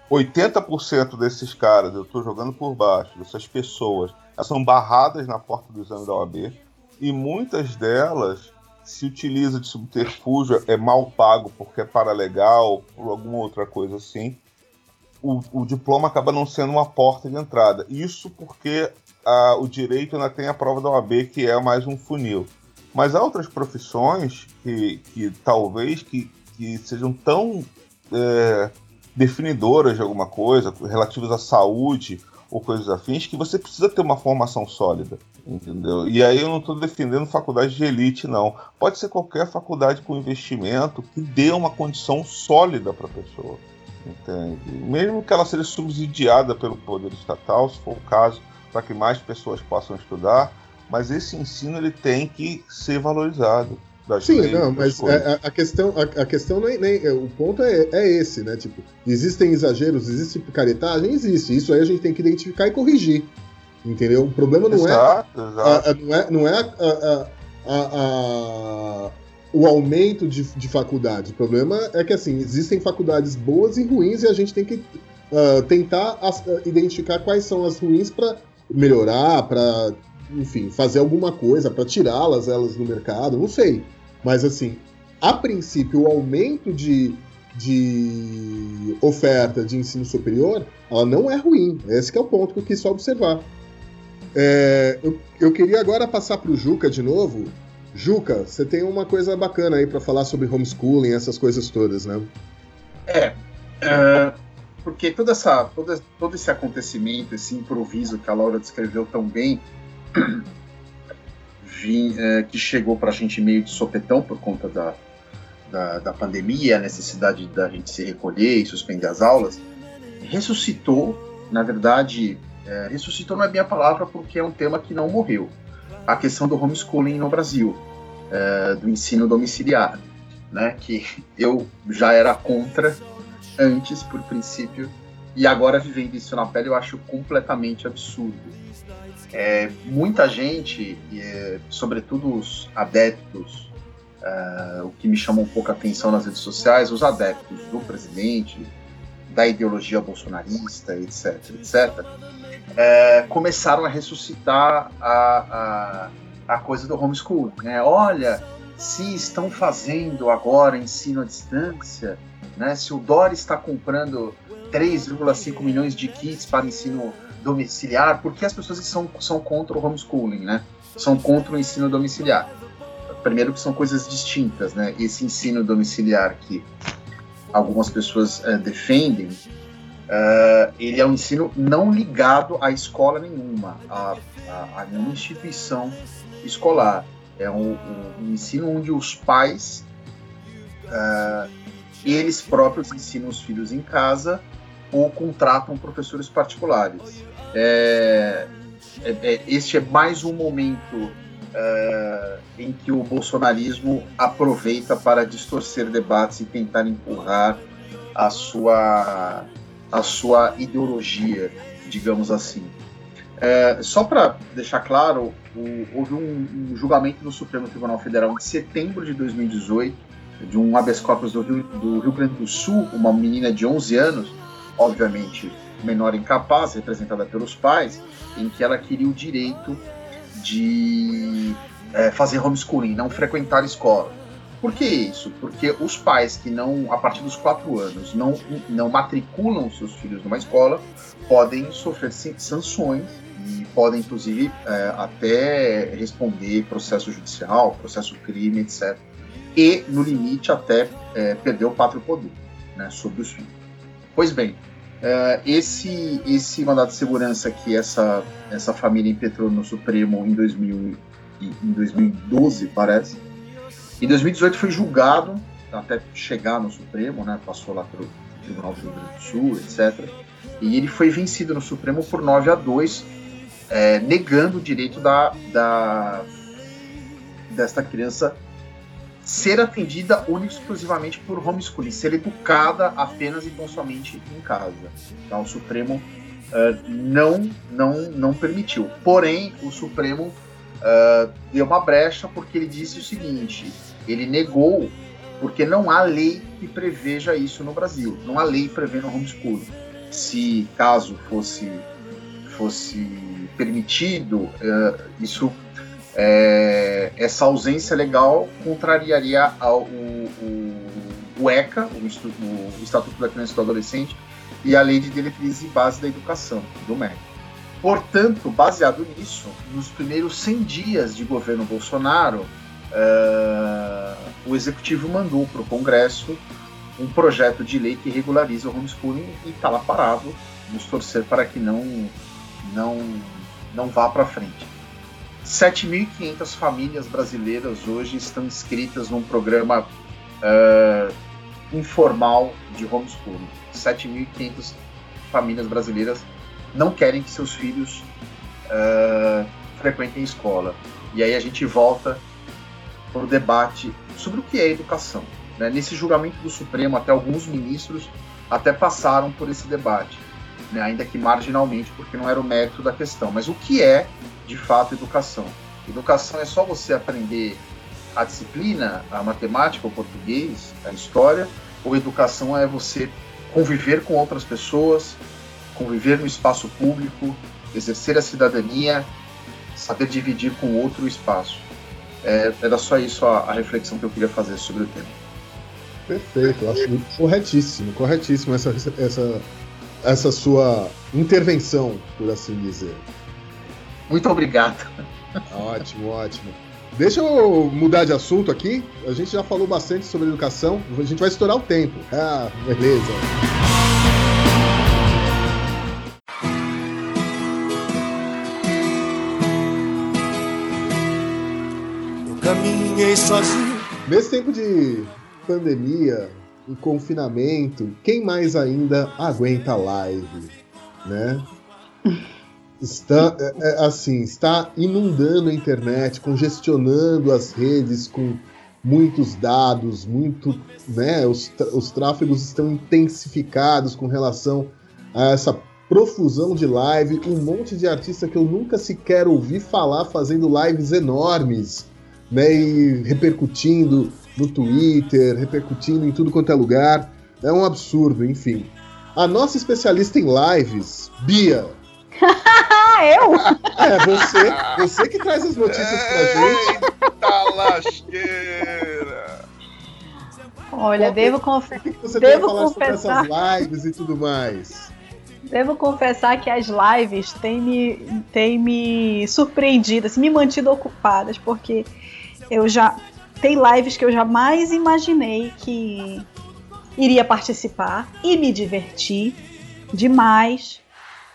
80% desses caras, eu estou jogando por baixo, dessas pessoas, elas são barradas na porta do exame da OAB e muitas delas se utiliza de subterfúgio, é mal pago porque é paralegal, por alguma outra coisa assim. O, o diploma acaba não sendo uma porta de entrada. Isso porque a, o direito ainda tem a prova da OAB, que é mais um funil. Mas há outras profissões que, que talvez que, que sejam tão é, definidoras de alguma coisa, relativas à saúde ou coisas afins, que você precisa ter uma formação sólida, entendeu? E aí eu não estou defendendo faculdade de elite, não. Pode ser qualquer faculdade com investimento que dê uma condição sólida para a pessoa, entende? Mesmo que ela seja subsidiada pelo poder estatal, se for o caso, para que mais pessoas possam estudar, mas esse ensino ele tem que ser valorizado. Sim, leis, não, mas a, é, a, questão, a, a questão nem, nem, o ponto é, é esse, né? Tipo, existem exageros, existe picaretagem, existe. Isso aí a gente tem que identificar e corrigir. Entendeu? O problema não exato, é, exato. A, não é, não é a, o aumento de, de faculdades. O problema é que assim existem faculdades boas e ruins e a gente tem que uh, tentar as, uh, identificar quais são as ruins para melhorar, para enfim, fazer alguma coisa para tirá-las elas do mercado, não sei. Mas assim, a princípio, o aumento de, de oferta de ensino superior, ela não é ruim. Esse é o ponto que eu quis só observar. É, eu, eu, queria agora passar para o Juca de novo. Juca, você tem uma coisa bacana aí para falar sobre homeschooling, essas coisas todas, né? É, é porque toda essa, todo, todo esse acontecimento, esse improviso que a Laura descreveu tão bem, vim, é, que chegou para a gente meio de sopetão por conta da, da, da, pandemia, a necessidade da gente se recolher e suspender as aulas, ressuscitou, na verdade, é, ressuscitou não é bem a palavra porque é um tema que não morreu, a questão do homeschooling no Brasil, é, do ensino domiciliar, né, que eu já era contra antes, por princípio, e agora vivendo isso na pele eu acho completamente absurdo. É, muita gente, é, sobretudo os adeptos, é, o que me chama um pouco a atenção nas redes sociais, os adeptos do presidente, da ideologia bolsonarista, etc., etc., é, começaram a ressuscitar a, a, a coisa do homeschooling. Né? Olha, se estão fazendo agora ensino à distância, né? se o Dória está comprando 3,5 milhões de kits para ensino domiciliar, porque as pessoas são, são contra o homeschooling, né? São contra o ensino domiciliar. Primeiro que são coisas distintas, né? Esse ensino domiciliar que algumas pessoas uh, defendem, uh, ele é um ensino não ligado à escola nenhuma, a, a nenhuma instituição escolar. É um, um, ensino onde os pais, uh, eles próprios ensinam os filhos em casa ou contratam professores particulares. É, é, é, este é mais um momento é, em que o bolsonarismo aproveita para distorcer debates e tentar empurrar a sua, a sua ideologia, digamos assim. É, só para deixar claro, o, houve um, um, julgamento no Supremo Tribunal Federal em setembro de 2018 de um habeas corpus do Rio, do Rio Grande do Sul, uma menina de 11 anos, obviamente menor incapaz, representada pelos pais, em que ela queria o direito de é, fazer homeschooling, não frequentar escola. Por que isso? Porque os pais que não, a partir dos quatro anos, não, não matriculam seus filhos numa escola, podem sofrer sanções e podem, inclusive, é, até responder processo judicial, processo crime, etc. E, no limite, até é, perder o pátrio poder né, sobre os filhos. Pois bem, Uh, esse, esse mandato de segurança que essa, essa família impetrou no Supremo em, 2000, em 2012, parece, em 2018 foi julgado, até chegar no Supremo, né, passou lá pelo Tribunal do Rio Grande do Sul, etc. E ele foi vencido no Supremo por 9 a 2, é, negando o direito da, da, desta criança ser atendida única exclusivamente por homeschooling, ser educada apenas e tão somente em casa. Então, o Supremo uh, não, não, não permitiu. Porém, o Supremo uh, deu uma brecha porque ele disse o seguinte: ele negou porque não há lei que preveja isso no Brasil, não há lei prevendo homeschooling. Se caso fosse fosse permitido, uh, isso é, essa ausência legal contrariaria ao, o, o, o ECA, o, o, Estatuto da Criança e do Adolescente, e a Lei de Diretrizes e Base da Educação, do MEC. Portanto, baseado nisso, nos primeiros 100 dias de governo Bolsonaro, uh, o Executivo mandou para o Congresso um projeto de lei que regulariza o homeschooling e está lá parado. Vamos torcer para que não, não, não vá para frente. 7.500 famílias brasileiras hoje estão inscritas num programa uh, informal de homeschooling. 7.500 famílias brasileiras não querem que seus filhos uh, frequentem escola. E aí a gente volta para o debate sobre o que é educação. Né? Nesse julgamento do Supremo, até alguns ministros até passaram por esse debate, né? ainda que marginalmente, porque não era o mérito da questão. Mas o que é, de fato, educação? Educação é só você aprender a disciplina, a matemática, o português, a história, ou educação é você conviver com outras pessoas, conviver no espaço público, exercer a cidadania, saber dividir com outro espaço. É, era só isso a, a, reflexão que eu queria fazer sobre o tema. Perfeito, acho corretíssimo, corretíssimo essa, essa, essa sua intervenção, por assim dizer. Muito obrigado. Ótimo, ótimo. Deixa eu mudar de assunto aqui. A gente já falou bastante sobre educação. A gente vai estourar o tempo. Ah, beleza. Eu caminhei sozinho. Nesse tempo de pandemia, e confinamento, quem mais ainda aguenta live, né? Está é, é, assim está inundando a internet, congestionando as redes com muitos dados, muito, né? Os, os tráfegos estão intensificados com relação a essa profusão de live, um monte de artista que eu nunca sequer ouvi falar fazendo lives enormes, né? E repercutindo no Twitter, repercutindo em tudo quanto é lugar. É um absurdo, enfim. A nossa especialista em lives, Bia, eu? É, você, você que traz as notícias pra gente. Eita lasqueira! Olha, devo, confe que você devo confessar. Sobre essas lives e tudo mais. Devo confessar que as lives têm me, têm me surpreendido, assim, me mantido ocupadas, porque eu já. Tem lives que eu jamais imaginei que iria participar e me divertir demais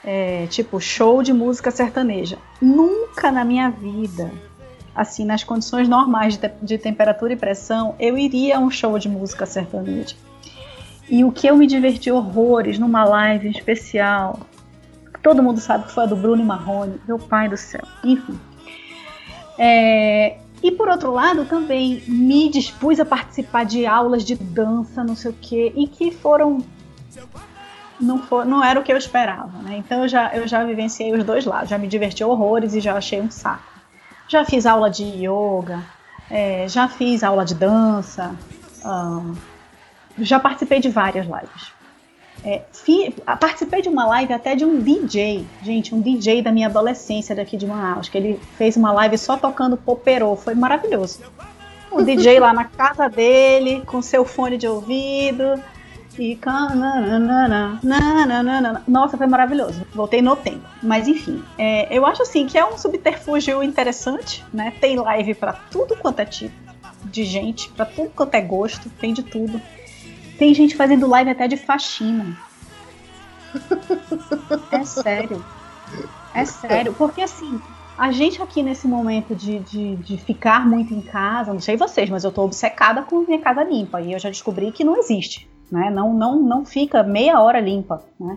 é, tipo show de música sertaneja. Nunca na minha vida, assim, nas condições normais de, te de temperatura e pressão, eu iria a um show de música sertaneja. E o que eu me diverti horrores numa live especial, todo mundo sabe que foi a do Bruno Marrone, meu pai do céu, enfim. É, e por outro lado, também me dispus a participar de aulas de dança, não sei o quê, e que foram não, for, não era o que eu esperava, né? Então eu já, eu já vivenciei os dois lados, já me diverti horrores e já achei um saco. Já fiz aula de yoga, é, já fiz aula de dança, já participei de várias lives. É, fi, participei de uma live até de um DJ, gente, um DJ da minha adolescência daqui de Manaus, que ele fez uma live só tocando poperô, foi maravilhoso. O DJ lá na casa dele, com seu fone de ouvido, e nossa, foi maravilhoso. Voltei no tempo. Mas enfim, é, eu acho assim que é um subterfúgio interessante, né? Tem live para tudo quanto é tipo de gente, para tudo quanto é gosto, tem de tudo. Tem gente fazendo live até de faxina. É sério. É sério. Porque assim, a gente aqui nesse momento de, de, de, ficar muito em casa, não sei vocês, mas eu tô obcecada com minha casa limpa. E eu já descobri que não existe né? Não, não, não fica meia hora limpa, né?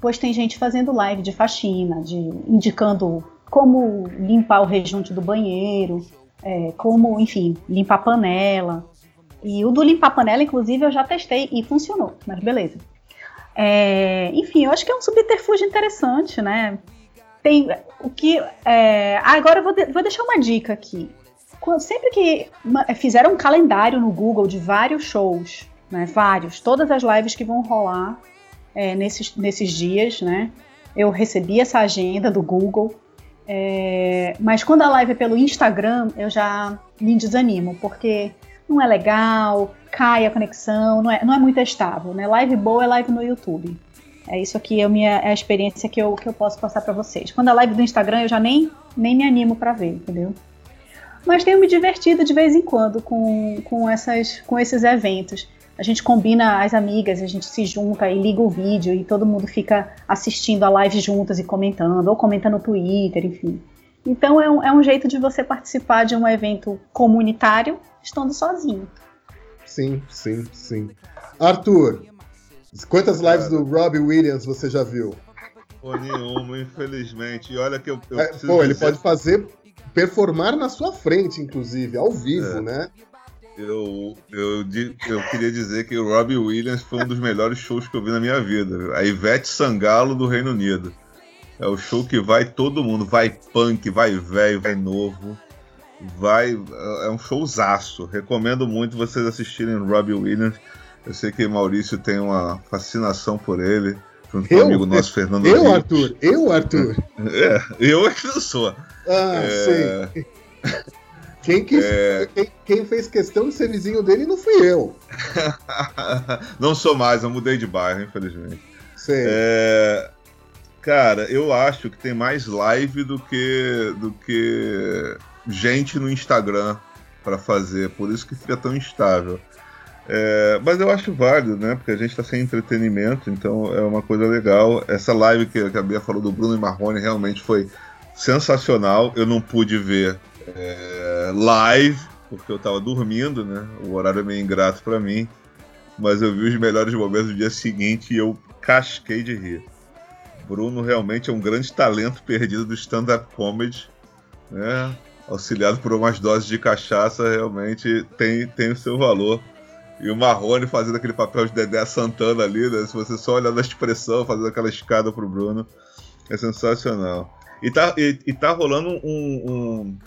Pois tem gente fazendo live de faxina, de indicando como limpar o rejunte do banheiro, é, como, enfim, limpar a panela. E o do limpar panela, inclusive, eu já testei e funcionou, mas beleza. É, enfim, eu acho que é um subterfúgio interessante, né? Tem o que. É, agora eu vou, de, vou deixar uma dica aqui. Sempre que fizeram um calendário no Google de vários shows né? Vários, todas as lives que vão rolar é, nesses, nesses dias, né? Eu recebi essa agenda do Google, é, mas quando a live é pelo Instagram, eu já me desanimo, porque não é legal, cai a conexão, não é, não é muito estável, né? Live boa é live no YouTube. É isso aqui é a, minha, é a experiência que eu, que eu posso passar para vocês. Quando a live do Instagram eu já nem, nem me animo para ver, entendeu? Mas tenho me divertido de vez em quando com, com, essas, com esses eventos a gente combina as amigas, a gente se junta e liga o vídeo e todo mundo fica assistindo a live juntas e comentando, ou comenta no Twitter, enfim. Então é um, é um jeito de você participar de um evento comunitário estando sozinho. Sim, sim, sim. Arthur, quantas lives do Robbie Williams você já viu? Pô, nenhuma, infelizmente. E olha que eu, eu é, pô, ele pode fazer performar na sua frente, inclusive, ao vivo, é. né? Eu, eu, eu queria dizer que o Robbie Williams foi um dos melhores shows que eu vi na minha vida. A Ivete Sangalo do Reino Unido. É o show que vai todo mundo. Vai punk, vai velho, vai novo. Vai. É um showzaço. Recomendo muito vocês assistirem o Robbie Williams. Eu sei que Maurício tem uma fascinação por ele. Junto com o amigo nosso Fernando Eu. Arthur? Eu, Arthur? É, eu é que não sou. Ah, é... sei. Quem, quis, é... quem, quem, fez questão de ser vizinho dele não fui eu. não sou mais, eu mudei de bairro, infelizmente. Sei. É... Cara, eu acho que tem mais live do que, do que gente no Instagram para fazer, por isso que fica tão instável. É, mas eu acho válido, né? Porque a gente está sem entretenimento, então é uma coisa legal. Essa live que, a Bia falou do Bruno e Marrone realmente foi sensacional. Eu não pude ver é, live, porque eu estava dormindo, né? O horário é meio ingrato para mim. Mas eu vi os melhores momentos do dia seguinte e eu casquei de rir. Bruno realmente é um grande talento perdido do stand-up comedy, né? Auxiliado por umas doses de cachaça, realmente tem, tem o seu valor. E o Marrone fazendo aquele papel de Dedé Santana ali, né? Se você só olhar na expressão, fazendo aquela escada pro Bruno, é sensacional. E tá, e, e tá rolando um, um,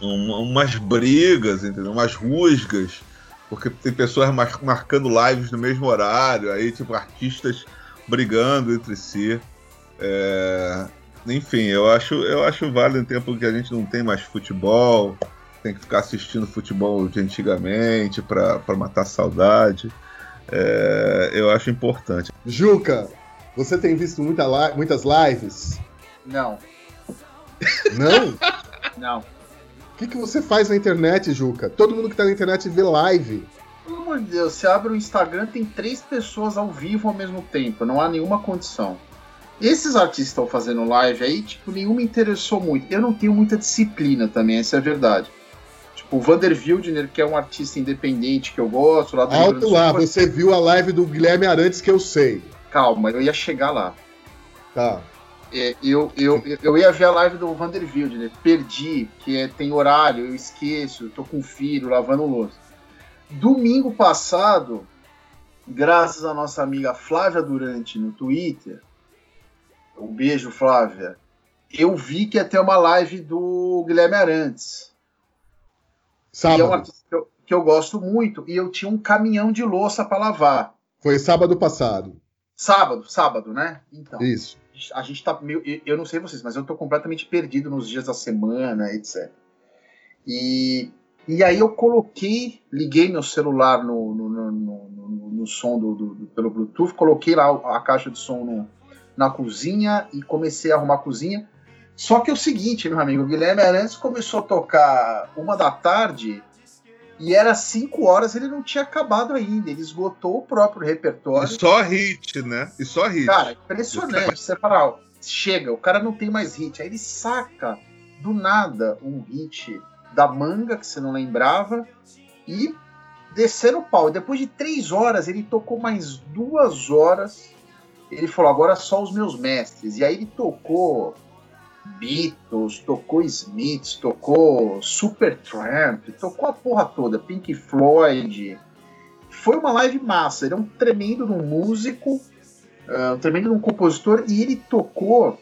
um, umas brigas, entendeu? Umas rusgas, porque tem pessoas mar, marcando lives no mesmo horário, aí, tipo, artistas brigando entre si. É, enfim, eu acho, eu acho válido em tempo que a gente não tem mais futebol, tem que ficar assistindo futebol de antigamente para matar saudade. É, eu acho importante. Juca, você tem visto muita li muitas lives? Não. Não? Não. O que, que você faz na internet, Juca? Todo mundo que tá na internet vê live. Pelo amor de Deus, você abre o Instagram, tem três pessoas ao vivo ao mesmo tempo, não há nenhuma condição. Esses artistas que estão fazendo live aí, tipo, nenhum me interessou muito. Eu não tenho muita disciplina também, essa é a verdade. Tipo, o Vander Wildner, que é um artista independente que eu gosto. Lá do Alto lá, você viu a live do Guilherme Arantes que eu sei. Calma, eu ia chegar lá. Tá. É, eu, eu, eu ia ver a live do Vander Wildner, perdi, que é, tem horário, eu esqueço, tô com filho, lavando louça. Domingo passado, graças à nossa amiga Flávia Durante no Twitter, um beijo, Flávia. Eu vi que ia ter uma live do Guilherme Arantes. Sábado. Que é um artista que eu, que eu gosto muito. E eu tinha um caminhão de louça para lavar. Foi sábado passado. Sábado, sábado, né? Então. Isso. A gente tá meio. Eu não sei vocês, mas eu tô completamente perdido nos dias da semana, etc. E, e aí eu coloquei, liguei meu celular no, no, no, no, no som do, do, do, pelo Bluetooth, coloquei lá a caixa de som na cozinha e comecei a arrumar a cozinha. Só que é o seguinte, meu amigo, o Guilherme Arantes começou a tocar uma da tarde e era cinco horas ele não tinha acabado ainda. Ele esgotou o próprio repertório. E só hit, né? E só hit. Cara, impressionante. Você fala, chega, o cara não tem mais hit. Aí ele saca do nada um hit da manga que você não lembrava e descendo o pau. Depois de três horas, ele tocou mais duas horas ele falou, agora só os meus mestres. E aí ele tocou Beatles, tocou Smiths, tocou Supertramp, tocou a porra toda, Pink Floyd. Foi uma live massa, ele é um tremendo um músico, um tremendo um compositor, e ele tocou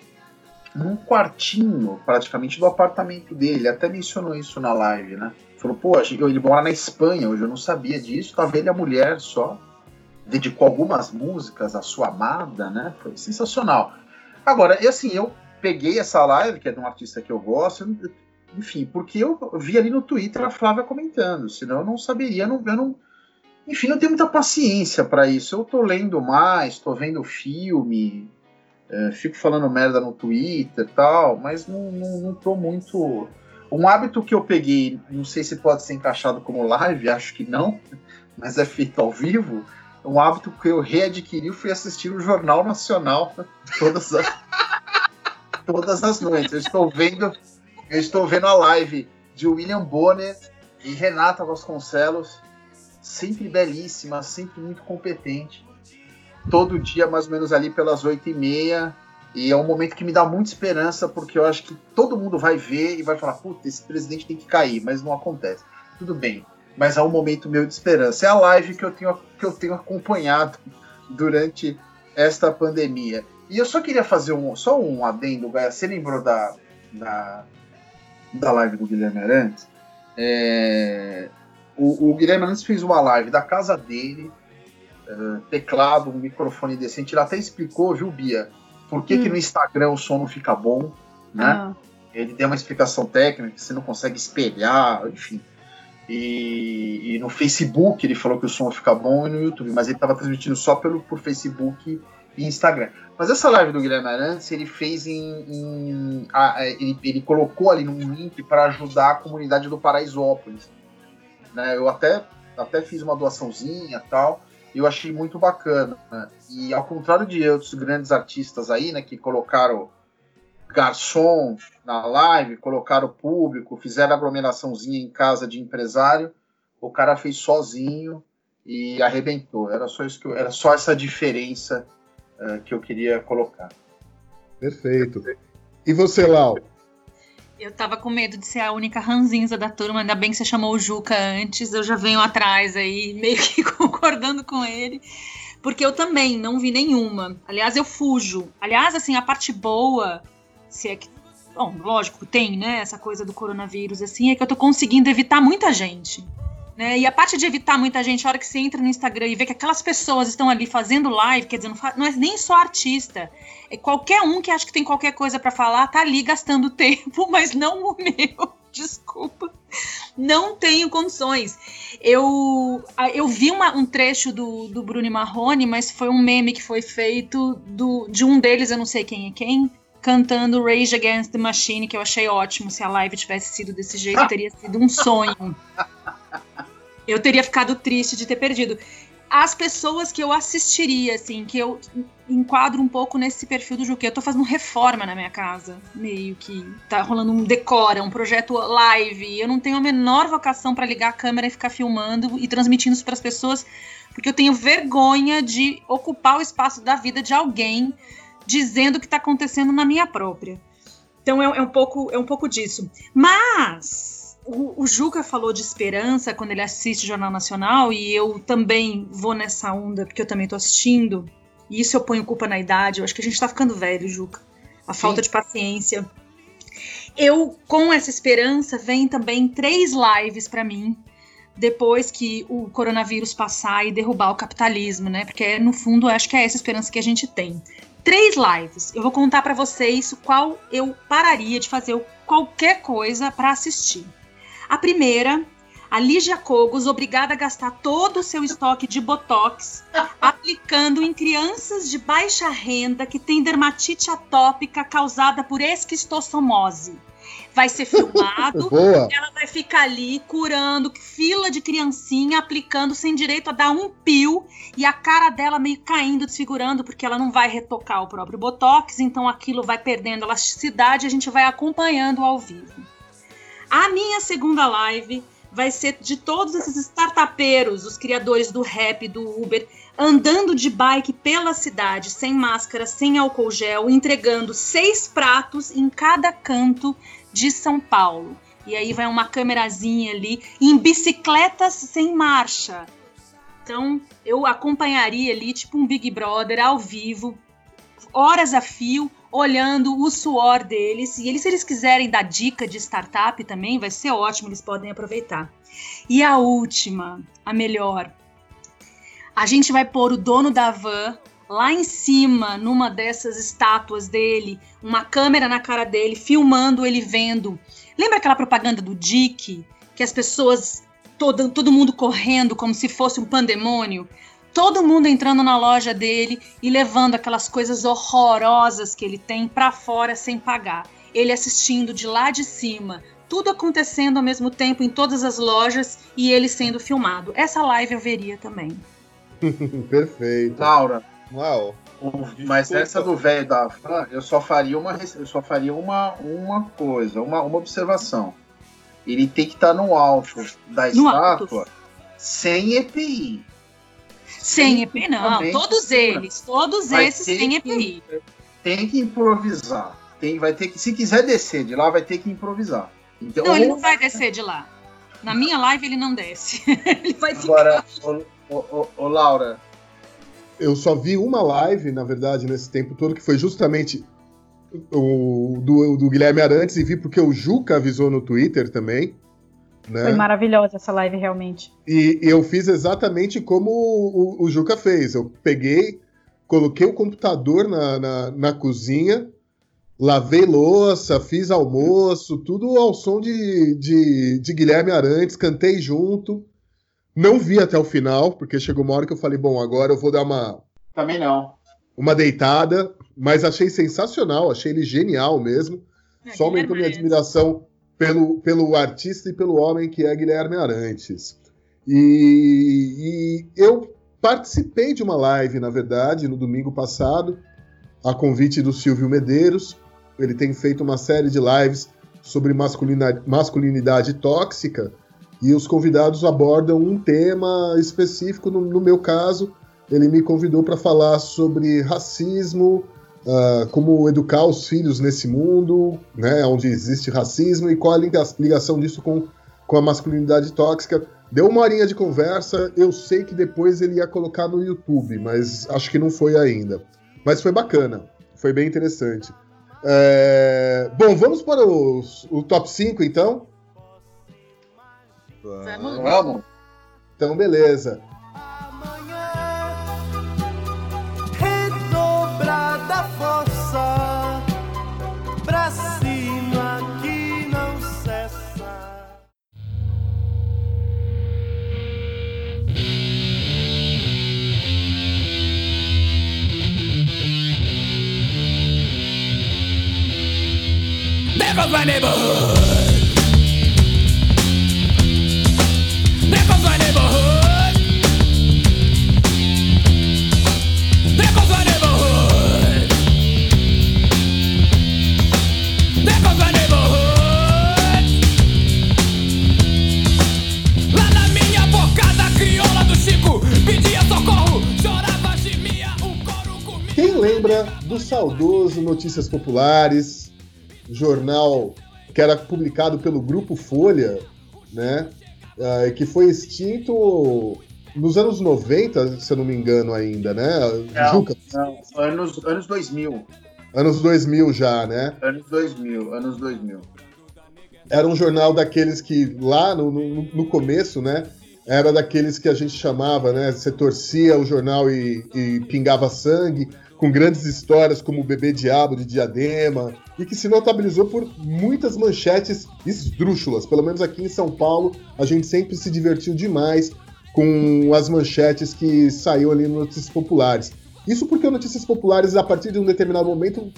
num quartinho, praticamente, do apartamento dele. Ele até mencionou isso na live, né? Falou, pô, ele mora na Espanha hoje, eu não sabia disso, tava ele a mulher só dedicou algumas músicas à sua amada, né? Foi sensacional. Agora, e assim, eu peguei essa live, que é de um artista que eu gosto, enfim, porque eu vi ali no Twitter a Flávia comentando, senão eu não saberia, não, eu não, enfim, não tenho muita paciência para isso. Eu tô lendo mais, tô vendo filme, é, fico falando merda no Twitter tal, mas não, não, não tô muito. Um hábito que eu peguei, não sei se pode ser encaixado como live, acho que não, mas é feito ao vivo, um hábito que eu readquiri foi assistir o Jornal Nacional todas as, todas as noites. Eu estou vendo, eu estou vendo a live de William Bonner e Renata Vasconcelos, sempre belíssima, sempre muito competente. Todo dia, mais ou menos ali pelas oito e meia, E é um momento que me dá muita esperança, porque eu acho que todo mundo vai ver e vai falar: puta, esse presidente tem que cair, mas não acontece. Tudo bem, mas é um momento meu de esperança. É a live que eu tenho, que eu tenho acompanhado durante esta pandemia. E eu só queria fazer um, só um adendo, Gaia. Você lembrou da, da, da live do Guilherme Arantes? É, o, o, Guilherme Arantes fez uma live da casa dele, uh, teclado, um microfone decente. Ele até explicou, viu, Bia, por que, hum. que no Instagram o som não fica bom, né? Ah. Ele deu uma explicação técnica, você não consegue espelhar, enfim. E, e, no Facebook ele falou que o som fica bom e no YouTube, mas ele estava transmitindo só pelo, por Facebook Instagram. Mas essa live do Guilherme Arantes ele fez em. em a, ele, ele, colocou ali num link para ajudar a comunidade do Paraisópolis. Né? Eu até, até fiz uma doaçãozinha tal. Eu achei muito bacana. Né? E ao contrário de outros grandes artistas aí, né, que colocaram garçom na live, colocaram público, fizeram aglomeraçãozinha em casa de empresário, o cara fez sozinho e arrebentou. Era só isso que eu, era só essa diferença uh, que eu queria colocar. Perfeito. E você, Lau? Eu tava com medo de ser a única ranzinza da turma, ainda bem que você chamou o Juca antes, eu já venho atrás aí, meio que concordando com ele, porque eu também não vi nenhuma. Aliás, eu fujo. Aliás, assim, a parte boa se é que. Bom, lógico, tem, né? Essa coisa do coronavírus, assim, é que eu tô conseguindo evitar muita gente. Né? E a parte de evitar muita gente, a hora que você entra no Instagram e vê que aquelas pessoas estão ali fazendo live, quer dizer, não, não é nem só artista, é qualquer um que acha que tem qualquer coisa para falar, tá ali gastando tempo, mas não o meu. Desculpa. Não tenho condições. Eu, eu vi uma, um trecho do, do Bruno Marrone, mas foi um meme que foi feito do, de um deles, eu não sei quem é quem, cantando Rage Against the Machine, que eu achei ótimo. Se a live tivesse sido desse jeito, teria sido um sonho. Eu teria ficado triste de ter perdido. As pessoas que eu assistiria, assim, que eu enquadro um pouco nesse perfil do Juque. Eu tô fazendo reforma na minha casa, meio que tá rolando um decora, um projeto live. Eu não tenho a menor vocação para ligar a câmera e ficar filmando e transmitindo isso para as pessoas, porque eu tenho vergonha de ocupar o espaço da vida de alguém dizendo o que está acontecendo na minha própria. Então é, é, um pouco é um pouco disso. Mas o, o, Juca falou de esperança quando ele assiste o Jornal Nacional e eu também vou nessa onda porque eu também estou assistindo. E isso eu ponho culpa na idade. Eu acho que a gente está ficando velho, Juca. A Sim. falta de paciência. Eu, com essa esperança, vem também três lives para mim depois que o coronavírus passar e derrubar o capitalismo, né? Porque no fundo acho que é essa esperança que a gente tem três lives. Eu vou contar para vocês qual eu pararia de fazer qualquer coisa para assistir. A primeira, a Lígia Cogos, obrigada a gastar todo o seu estoque de botox aplicando em crianças de baixa renda que têm dermatite atópica causada por esquistossomose vai ser filmado, ela vai ficar ali curando, fila de criancinha, aplicando sem direito a dar um pio e a cara dela meio caindo, desfigurando, porque ela não vai retocar o próprio botox, então aquilo vai perdendo elasticidade e a gente vai acompanhando ao vivo. A minha segunda live vai ser de todos esses startupeiros, os criadores do rap, do Uber, andando de bike pela cidade, sem máscara, sem álcool gel, entregando seis pratos em cada canto de São Paulo. E aí vai uma câmerazinha ali em bicicletas sem marcha. Então eu acompanharia ali, tipo um Big Brother ao vivo, horas a fio, olhando o suor deles. E eles, se eles quiserem dar dica de startup também, vai ser ótimo, eles podem aproveitar. E a última, a melhor. A gente vai pôr o dono da van lá em cima, numa dessas estátuas dele, uma câmera na cara dele, filmando ele vendo. Lembra aquela propaganda do Dick? Que as pessoas, todo, todo mundo correndo como se fosse um pandemônio? Todo mundo entrando na loja dele e levando aquelas coisas horrorosas que ele tem para fora sem pagar. Ele assistindo de lá de cima, tudo acontecendo ao mesmo tempo em todas as lojas e ele sendo filmado. Essa live eu veria também. Perfeito. Laura, Uau. Mas essa do velho da fã, eu só faria uma, eu só faria uma, uma coisa, uma, uma observação. Ele tem que estar tá no alto da no estátua alto. sem EPI. Sem EPI, não. Todos eles, todos Vai esses sem EPI. tem que improvisar. Tem, vai ter que, se quiser descer de lá, vai ter que improvisar. Então, Não, ele não vai descer de lá. Na minha live ele não desce. ele vai ficar. agora, ô, ô, ô, ô, Laura, Eu só vi uma live, na verdade, nesse tempo todo, que foi justamente o do, do Guilherme Arantes, e vi porque o Juca avisou no Twitter também. Né? Foi maravilhosa essa live, realmente. E eu fiz exatamente como o, o, o Juca fez. Eu peguei, coloquei o computador na, na, na cozinha, lavei louça, fiz almoço, tudo ao som de, de, de Guilherme Arantes, cantei junto. Não vi até o final, porque chegou uma hora que eu falei, bom, agora eu vou dar uma, também não. uma deitada, mas achei sensacional, achei ele genial mesmo. É, Só aumentou minha admiração pelo, pelo artista e pelo homem que é Guilherme Arantes. E, e eu participei de uma live, na verdade, no domingo passado, a convite do Silvio Medeiros. Ele tem feito uma série de lives sobre masculina- masculinidade tóxica e os convidados abordam um tema específico. No, no meu caso, ele me convidou para falar sobre racismo, ah, como educar os filhos nesse mundo, né, onde existe racismo e qual a liga- ligação disso com, com a masculinidade tóxica. Deu uma horinha de conversa, eu sei que depois ele ia colocar no YouTube, mas acho que não foi ainda. Mas foi bacana, foi bem interessante. É, Bom, vamos para os- o top 5 então? Vamos. Vamos. Então, beleza. There goes my neighborhood. There goes my neighborhood. There goes my neighborhood. There goes my neighborhood. Lá na minha bocada crioula do Chico, pedia socorro, chorava, gemia, o coro comia. Quem lembra do saudoso Notícias Populares, jornal que era publicado pelo Grupo Folha, né? ah, que foi extinto nos anos 90, se eu não me engano ainda, né? Não. Juca, Não, anos, anos 2000. anos 2000 já, né? Anos 2000, anos 2000. Era um jornal daqueles que lá no, no, no começo, né? Era daqueles que a gente chamava, né? Você torcia o jornal e, e pingava sangue, com grandes histórias como o Bebê Diabo de Diadema, e que se notabilizou por muitas manchetes esdrúxulas. Pelo menos aqui em São Paulo, a gente sempre se divertiu demais com as manchetes que saíam ali no Notícias Populares. Isso porque Notícias Populares, a partir de um determinado momento,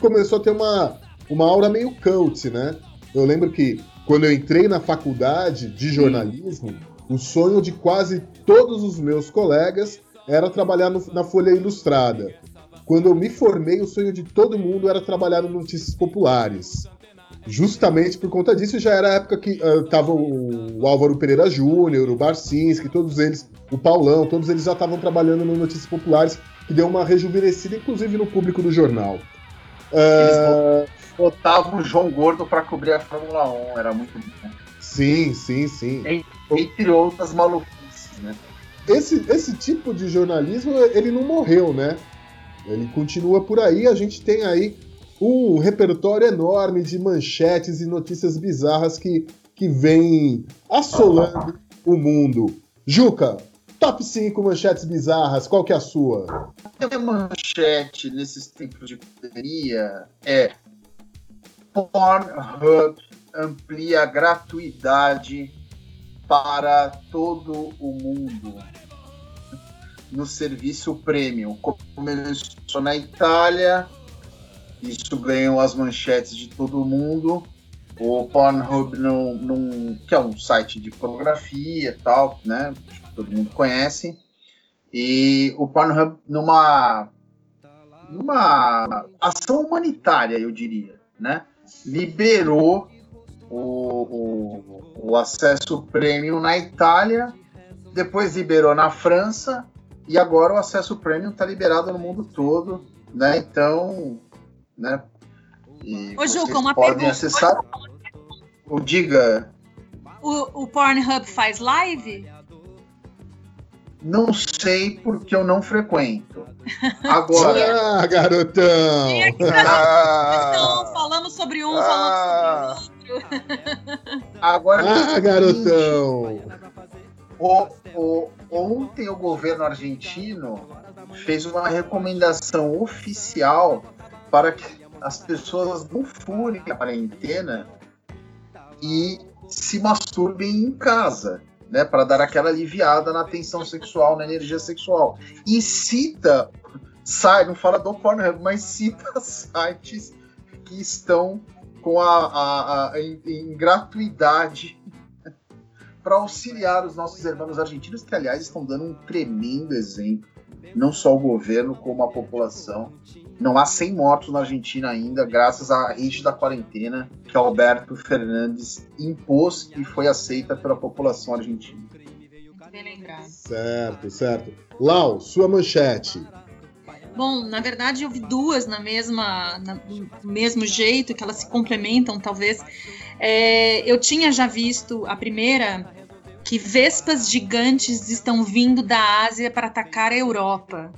começou a ter uma, uma aura meio cult, né? Eu lembro que quando eu entrei na faculdade de jornalismo, o sonho de quase todos os meus colegas era trabalhar no- na Folha Ilustrada. Quando eu me formei, o sonho de todo mundo era trabalhar no Notícias Populares. Justamente por conta disso, já era a época que ah, tava o, o Álvaro Pereira Júnior, o Barcinski, todos eles, o Paulão, todos eles já estavam trabalhando no Notícias Populares, que deu uma rejuvenescida, inclusive no público do jornal. Ah, Botava o João Gordo pra cobrir a Fórmula 1, era muito bom. sim, sim, sim. Entre outras maluquices, né? esse, esse tipo de jornalismo, ele não morreu, né? Ele continua por aí, a gente tem aí um repertório enorme de manchetes e notícias bizarras que, que vem assolando o mundo. Juca, top 5 manchetes bizarras, qual que é a sua? A manchete nesses tempos de pandemia é Pornhub amplia a gratuidade para todo o mundo no serviço premium. Começou na Itália, isso ganhou as manchetes de todo mundo. O Pornhub, num, num- que é um site de pornografia e tal, né? Todo mundo conhece. E o Pornhub, numa, numa ação humanitária, eu diria, né? Liberou o, o, o acesso premium na Itália, depois liberou na França, e agora o acesso premium está liberado no mundo todo. né? Então, né? E Ô, Juca, uma podem pergunta. acessar. O diga, O, o Pornhub faz live? não sei porque eu não frequento. Agora, Ah, garotão! E aqui Ah, Então, falamos sobre um, Ah. falamos sobre o outro. agora Ah, garotão! O- o- ontem o governo argentino fez uma recomendação oficial para que as pessoas não furem a quarentena e se masturbem em casa, né, para dar aquela aliviada na tensão sexual, na energia sexual. E cita, sai, não fala do Pornhub, mas cita sites que estão com a, a- a- em, em gratuidade para auxiliar os nossos irmãos argentinos, que aliás estão dando um tremendo exemplo, não só o governo, como a população. Não há 100 mortos na Argentina ainda, graças à rígida quarentena que Alberto Fernandes impôs e foi aceita pela população argentina. Certo, certo. Lau, sua manchete. Bom, na verdade eu vi duas na mesma, na- do mesmo jeito, que elas se complementam, talvez. É, eu tinha já visto a primeira, que vespas gigantes estão vindo da Ásia para atacar a Europa.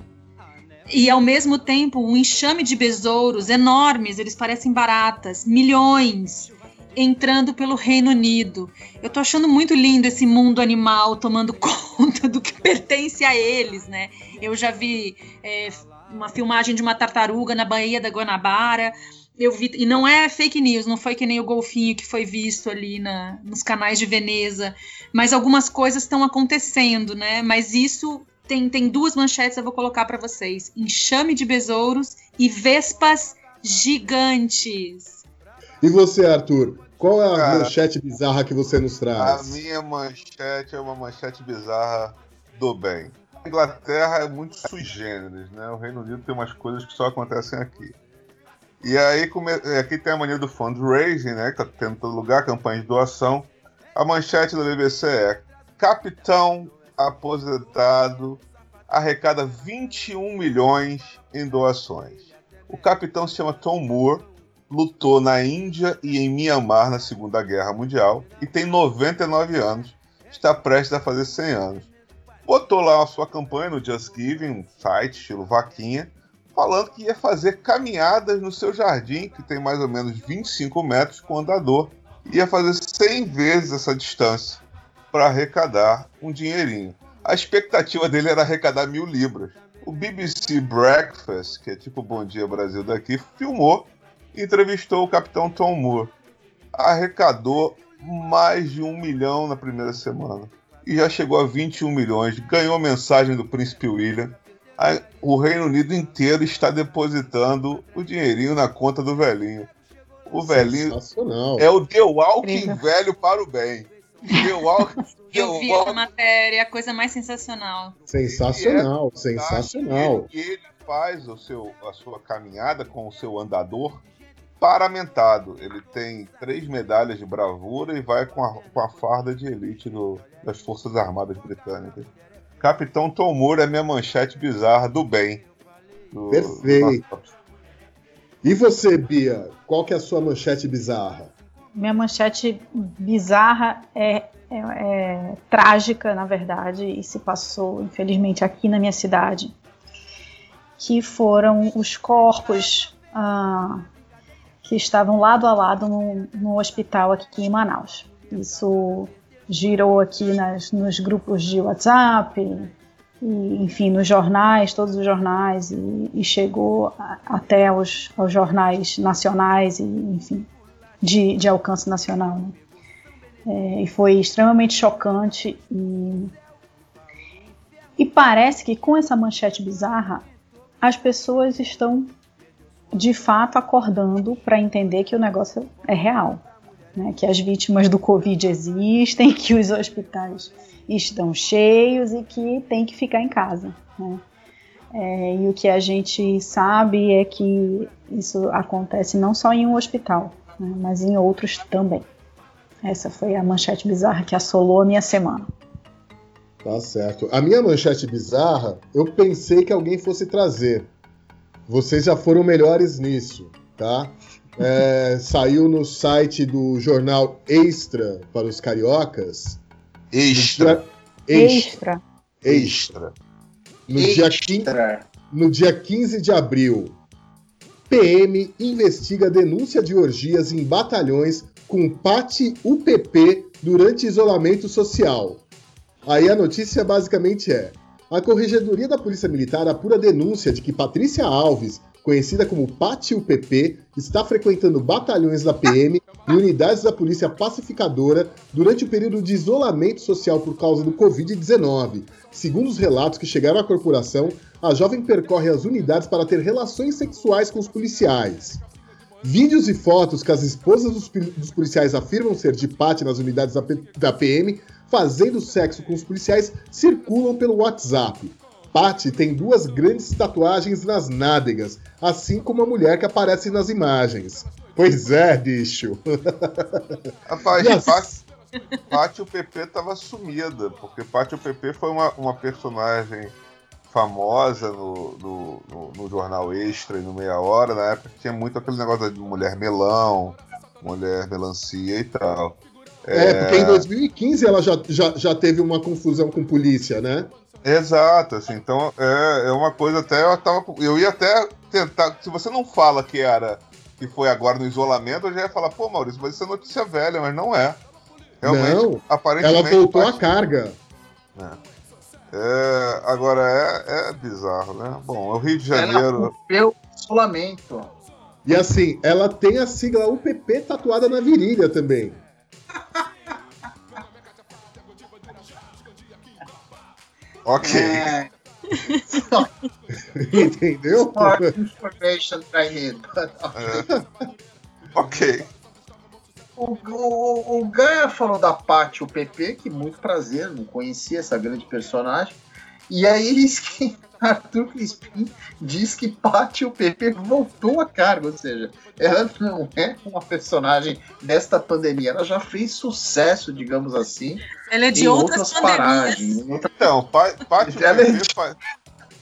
E ao mesmo tempo, um enxame de besouros enormes, eles parecem baratas, milhões, entrando pelo Reino Unido. Eu tô achando muito lindo esse mundo animal tomando conta do que pertence a eles, né? Eu já vi é, uma filmagem de uma tartaruga na Baía da Guanabara. Eu vi, e não é fake news, não foi que nem o golfinho que foi visto ali na, nos canais de Veneza, mas algumas coisas estão acontecendo, né? Mas isso tem, tem duas manchetes eu vou colocar para vocês: enxame de besouros e vespas gigantes. E você, Arthur? Qual é a Cara, manchete bizarra que você nos A traz? minha manchete é uma manchete bizarra do bem. A Inglaterra é muito sui generis, né? O Reino Unido tem umas coisas que só acontecem aqui. E aí, come- aqui tem a mania do fundraising, né? Que tá tendo todo lugar, campanha de doação. A manchete da BBC é: Capitão aposentado arrecada 21 milhões em doações. O capitão se chama Tom Moore, lutou na Índia e em Myanmar na Segunda Guerra Mundial e tem 99 anos, está prestes a fazer 100 anos. Botou lá a sua campanha no Just Giving, um site estilo vaquinha, falando que ia fazer caminhadas no seu jardim, que tem mais ou menos 25 metros com andador, ia fazer 100 vezes essa distância para arrecadar um dinheirinho. A expectativa dele era arrecadar mil libras. O BBC Breakfast, que é tipo Bom Dia Brasil daqui, filmou e entrevistou o capitão Tom Moore. Arrecadou mais de um milhão na primeira semana. E já chegou a 21 milhões. Ganhou mensagem do príncipe William. A- O Reino Unido inteiro está depositando o dinheirinho na conta do velhinho. O velhinho Sensacional. é o The Walking velho para o bem. The Walking, The Eu vi Walking essa matéria, a coisa mais sensacional. Sensacional, Tá? sensacional. E ele, ele faz o seu, a sua caminhada com o seu andador paramentado. Ele tem três medalhas de bravura e vai com a, com a farda de elite do- das Forças Armadas Britânicas. Capitão Tom Moore é minha manchete bizarra do bem. Do- Perfeito. do- E você, Bia? Qual que é a sua manchete bizarra? Minha manchete bizarra é, é- é trágica, na verdade, e se passou, infelizmente, aqui na minha cidade, que foram os corpos ah, que estavam lado a lado no, no hospital aqui em Manaus. Isso girou aqui nas- nos grupos de WhatsApp, e, enfim, nos jornais, todos os jornais, e, e chegou a- até aos, aos jornais nacionais, e, enfim, de, de alcance nacional. né? É, e foi extremamente chocante e, e parece que com essa manchete bizarra as pessoas estão de fato acordando para entender que o negócio é real, né? que as vítimas do Covid existem, que os hospitais estão cheios e que tem que ficar em casa. Né? É, e o que a gente sabe é que isso acontece não só em um hospital, né, mas em outros também. Essa foi a manchete bizarra que assolou a minha semana. Tá certo. A minha manchete bizarra, eu pensei que alguém fosse trazer. Vocês já foram melhores nisso, tá? É, saiu no site do jornal Extra para os cariocas. Extra. Extra. Extra. Extra. No dia, Extra. no dia 15 de abril, PM investiga denúncia de orgias em batalhões com PAT UPP durante isolamento social. Aí a notícia basicamente é: a Corregedoria da Polícia Militar apura denúncia de que Patrícia Alves, conhecida como PAT UPP, está frequentando batalhões da PM e unidades da Polícia Pacificadora durante o período de isolamento social por causa do Covid-19. Segundo os relatos que chegaram à corporação, a jovem percorre as unidades para ter relações sexuais com os policiais. Vídeos e fotos que as esposas dos, policiais afirmam ser de Pat nas unidades da PM, fazendo sexo com os policiais, circulam pelo WhatsApp. Pat tem duas grandes tatuagens nas nádegas, assim como a mulher que aparece nas imagens. Pois é, bicho. Rapaz, Yes. Pátio, Pátio PP tava sumida, porque Pátio PP foi uma, uma personagem famosa no, no, no- no jornal Extra e no Meia Hora, na época tinha muito aquele negócio de mulher melão, mulher melancia e tal. É, porque em 2015 ela já, já, já teve uma confusão com polícia, né? Exato, assim, então é, é uma coisa até eu tava. Eu ia até tentar. Se você não fala que era que foi agora no isolamento, eu já ia falar, pô, Maurício, mas isso é notícia velha, mas não é. Realmente, Não, aparentemente. Ela voltou à carga. É, agora é, é bizarro, né? Bom, é o Rio de Ela Janeiro. o isolamento. E assim, ela tem a sigla UPP tatuada na virilha também. Ok. É, Entendeu? information I need. Ok. O, o, o Gaia falou da Paty, o PP, que muito prazer, não conhecia essa grande personagem. E aí diz que Arthur Crispim diz que Paty, o PP, voltou a cargo, ou seja, ela não é uma personagem desta pandemia, ela já fez sucesso, digamos assim, Ela é de em outras, outras pandemias. paragens. em outra- Então, Pá- Pátio Ela é PP faz.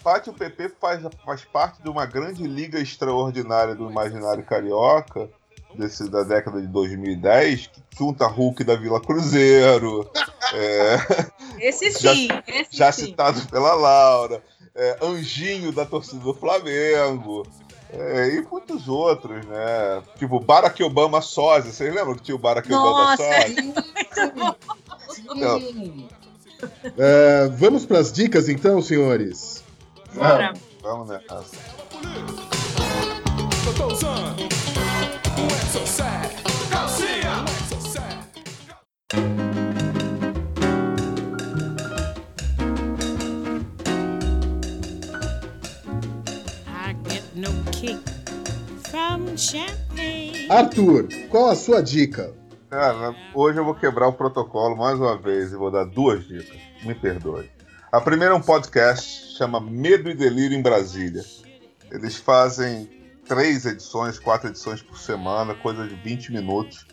Pátio PP faz, faz parte de uma grande liga extraordinária do imaginário carioca, desse, da década de 2010, que junta Hulk da Vila Cruzeiro, é, Esse Já- sim, esse já sim. citado pela Laura, é, Anjinho da torcida do Flamengo, é, e muitos outros, né? Tipo Barack Obama sósia, vocês lembram que tinha o Barack Obama Nossa, sósia? Não. Sim. É, vamos para as dicas então, senhores? Bora. Vamos nessa. Edson Sé, calcinha, from champagne. Arthur, qual a sua dica? Cara, hoje eu vou quebrar o protocolo mais uma vez e vou dar duas dicas. Me perdoe. A primeira é um podcast, chama Medo e Delírio em Brasília. Eles fazem três edições, quatro edições por semana, coisa de 20 minutos,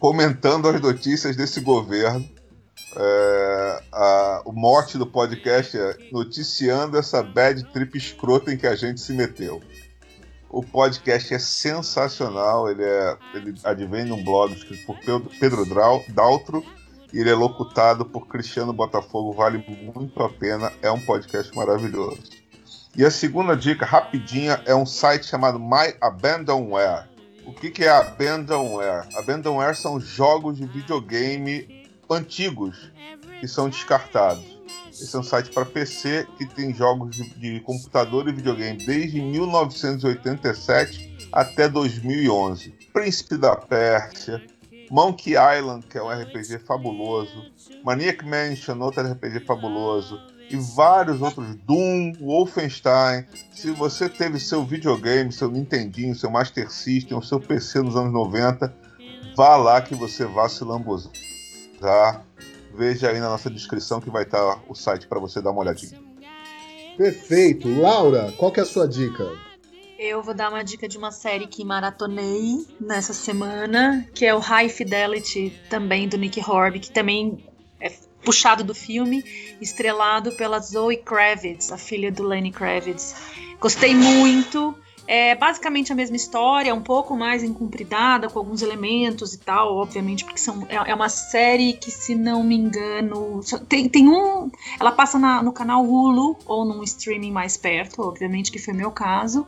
comentando as notícias desse governo. É, a- o mote do podcast é noticiando essa bad trip escrota em que a gente se meteu. O podcast é sensacional, ele, é, ele advém de um blog escrito por Pedro, Drau- Daltro e ele é locutado por Cristiano Botafogo, vale muito a pena, é um podcast maravilhoso. E a segunda dica, rapidinha, é um site chamado My Abandonware. O que, que é Abandonware? Abandonware são jogos de videogame antigos que são descartados. Esse é um site para PC que tem jogos de, de computador e videogame desde 1987 até 2011. Príncipe da Pérsia, Monkey Island, que é um RPG fabuloso, Maniac Mansion, outro RPG fabuloso, e vários outros, Doom, Wolfenstein. Se você teve seu videogame, seu Nintendinho, seu Master System, o seu PC nos anos 90, vá lá que você vai se lambuzar. Veja aí na nossa descrição que vai estar o site para você dar uma olhadinha. Perfeito. Laura, qual que é a sua dica? Eu vou dar uma dica de uma série que maratonei nessa semana, que é o High Fidelity, também do Nick Horby, que também é puxado do filme, estrelado pela Zoe Kravitz, a filha do Lenny Kravitz. Gostei muito. É basicamente a mesma história, um pouco mais encumpridada, com alguns elementos e tal, obviamente, porque são, é, é uma série que, se não me engano, tem, tem um. Ela passa na- no canal Hulu ou num streaming mais perto, obviamente, que foi meu caso.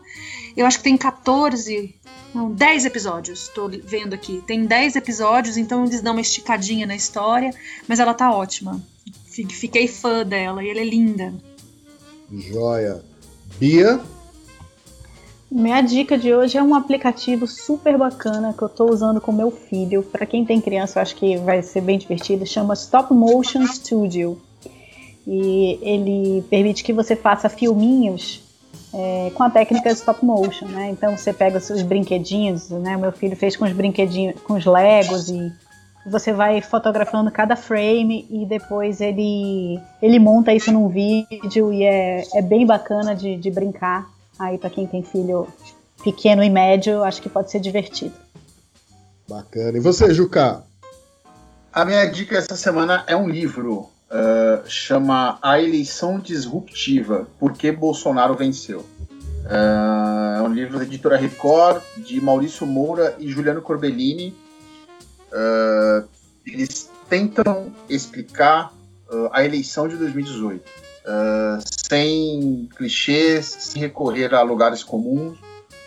Eu acho que tem 14. Não, 10 episódios, tô vendo aqui. Tem 10 episódios, então eles dão uma esticadinha na história, mas ela tá ótima. Fi- Fiquei fã dela e ela é linda. Joia. Bia, Minha dica de hoje é um aplicativo super bacana que eu tô usando com meu filho. Para quem tem criança, eu acho que vai ser bem divertido. Chama Stop Motion Studio. E ele permite que você faça filminhos é, com a técnica stop motion, né? Então você pega os seus brinquedinhos, né? Meu filho fez com os brinquedinhos, com os Legos e você vai fotografando cada frame e depois ele ele monta isso num vídeo e é, é bem bacana de, de brincar. Aí para quem tem filho pequeno e médio, acho que pode ser divertido. bacana. E você, Juca? A minha dica essa semana é um livro. ah, chama A Eleição Disruptiva: Por que Bolsonaro Venceu. Ah, é um livro da editora Record, de Maurício Moura e Juliano Corbellini. Ah, eles tentam explicar ah, a eleição de 2018, ah, sem clichês, sem recorrer a lugares comuns,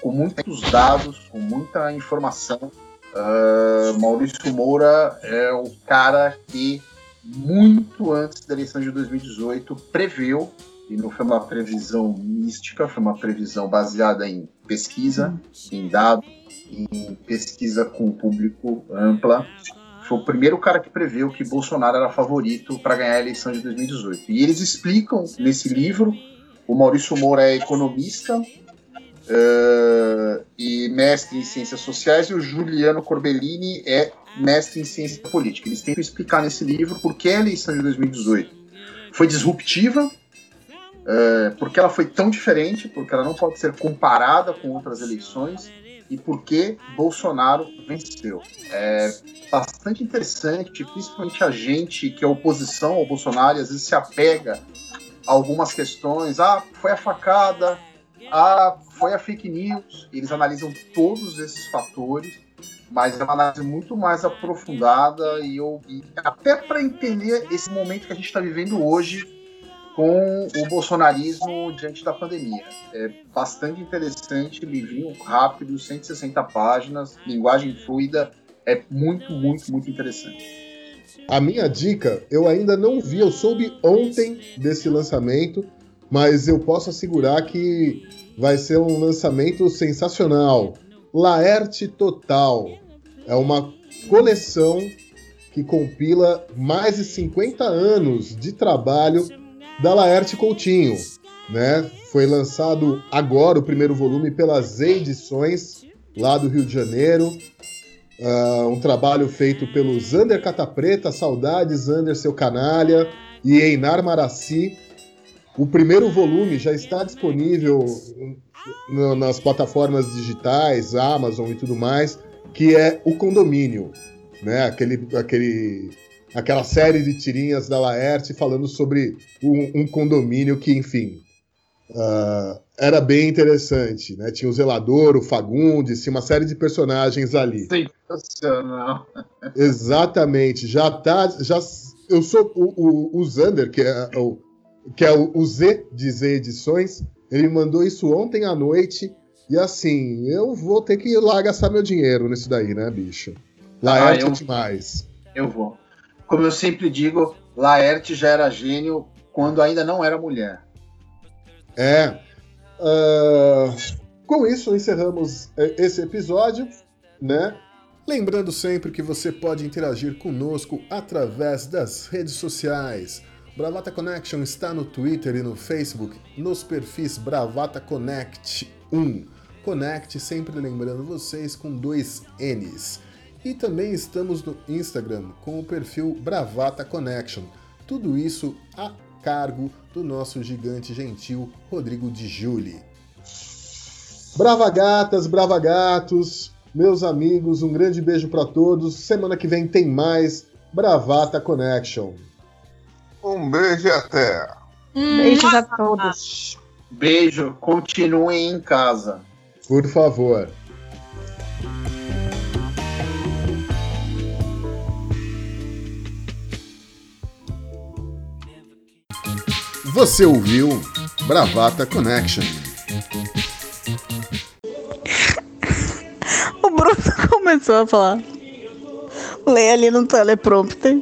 com muitos dados, com muita informação. Ah, Maurício Moura é o cara que, muito antes da eleição de 2018, preveu, e não foi uma previsão mística, foi uma previsão baseada em pesquisa, em dados, em pesquisa com o público ampla. Foi o primeiro cara que preveu que Bolsonaro era favorito para ganhar a eleição de 2018. E eles explicam nesse livro. O Maurício Moura é economista, eh, e mestre em ciências sociais, e o Juliano Corbellini é mestre em ciência política. Eles tentam explicar nesse livro por que a eleição de 2018 foi disruptiva, eh, porque ela foi tão diferente, porque ela não pode ser comparada com outras eleições, e por que Bolsonaro venceu. É bastante interessante, principalmente a gente que é oposição ao Bolsonaro, às vezes se apega a algumas questões. Ah, foi a facada, ah, foi a fake news. Eles analisam todos esses fatores, mas é uma análise muito mais aprofundada e, eu, e até para entender esse momento que a gente está vivendo hoje com o bolsonarismo diante da pandemia. É bastante interessante, livrinho rápido, 160 páginas, linguagem fluida, é muito, muito, muito interessante. A minha dica, eu ainda não vi, eu soube ontem desse lançamento, mas eu posso assegurar que vai ser um lançamento sensacional. Laerte Total é uma coleção que compila mais de 50 anos de trabalho da Laerte Coutinho, né? Foi lançado agora o primeiro volume pelas Edições lá do Rio de Janeiro. Ah, um trabalho feito pelo Zander Catapreta, saudades Zander, seu canalha, e Einar Maraci. O primeiro volume já está disponível no- nas plataformas digitais, Amazon e tudo mais, que é o Condomínio, né? Aquele, aquele, aquela série de tirinhas da Laerte falando sobre um, um condomínio que, enfim, ah, era bem interessante, né? Tinha o Zelador, o Fagundes, tinha uma série de personagens ali. Sensacional. Exatamente, já tá, já eu sou o, o, o Zander, que é o que é o, o Z de Z Edições, ele me mandou isso ontem à noite e assim, eu vou ter que ir lá gastar meu dinheiro nisso daí, né, bicho? Laerte Ah, eu- é demais. Eu vou. Como eu sempre digo, Laerte já era gênio quando ainda não era mulher. É. ah, com isso, encerramos eh, esse episódio, né? Lembrando sempre que você pode interagir conosco através das redes sociais. Bravata Connection está no Twitter e no Facebook, nos perfis Bravata Connect 1. Connect, sempre lembrando vocês, com dois N's. E também estamos no Instagram com o perfil Bravata Connection. Tudo isso a cargo do nosso gigante gentil Rodrigo Di Giuli. Brava gatas, brava gatos, meus amigos, um grande beijo para todos. Semana que vem tem mais Bravata Connection. Um beijo e até. Beijos a todos. Beijo, continuem em casa. Por favor. Você ouviu Bravata Connection. O Bruno começou a falar. Lê ali no teleprompter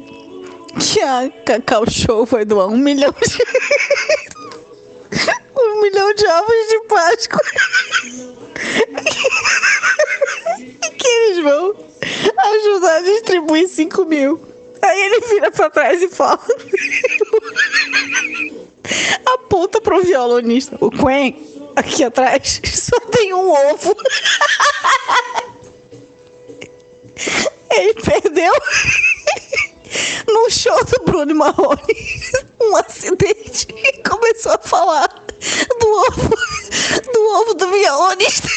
que a Cacau Show vai doar um milhão de. um milhão de ovos de Páscoa. e que eles vão ajudar a distribuir 5 mil. Aí ele vira pra trás e fala. aponta pro violonista. O Quen, aqui atrás, só tem um ovo. Ele perdeu no show do Bruno Marrone um acidente e começou a falar do ovo do ovo do violonista.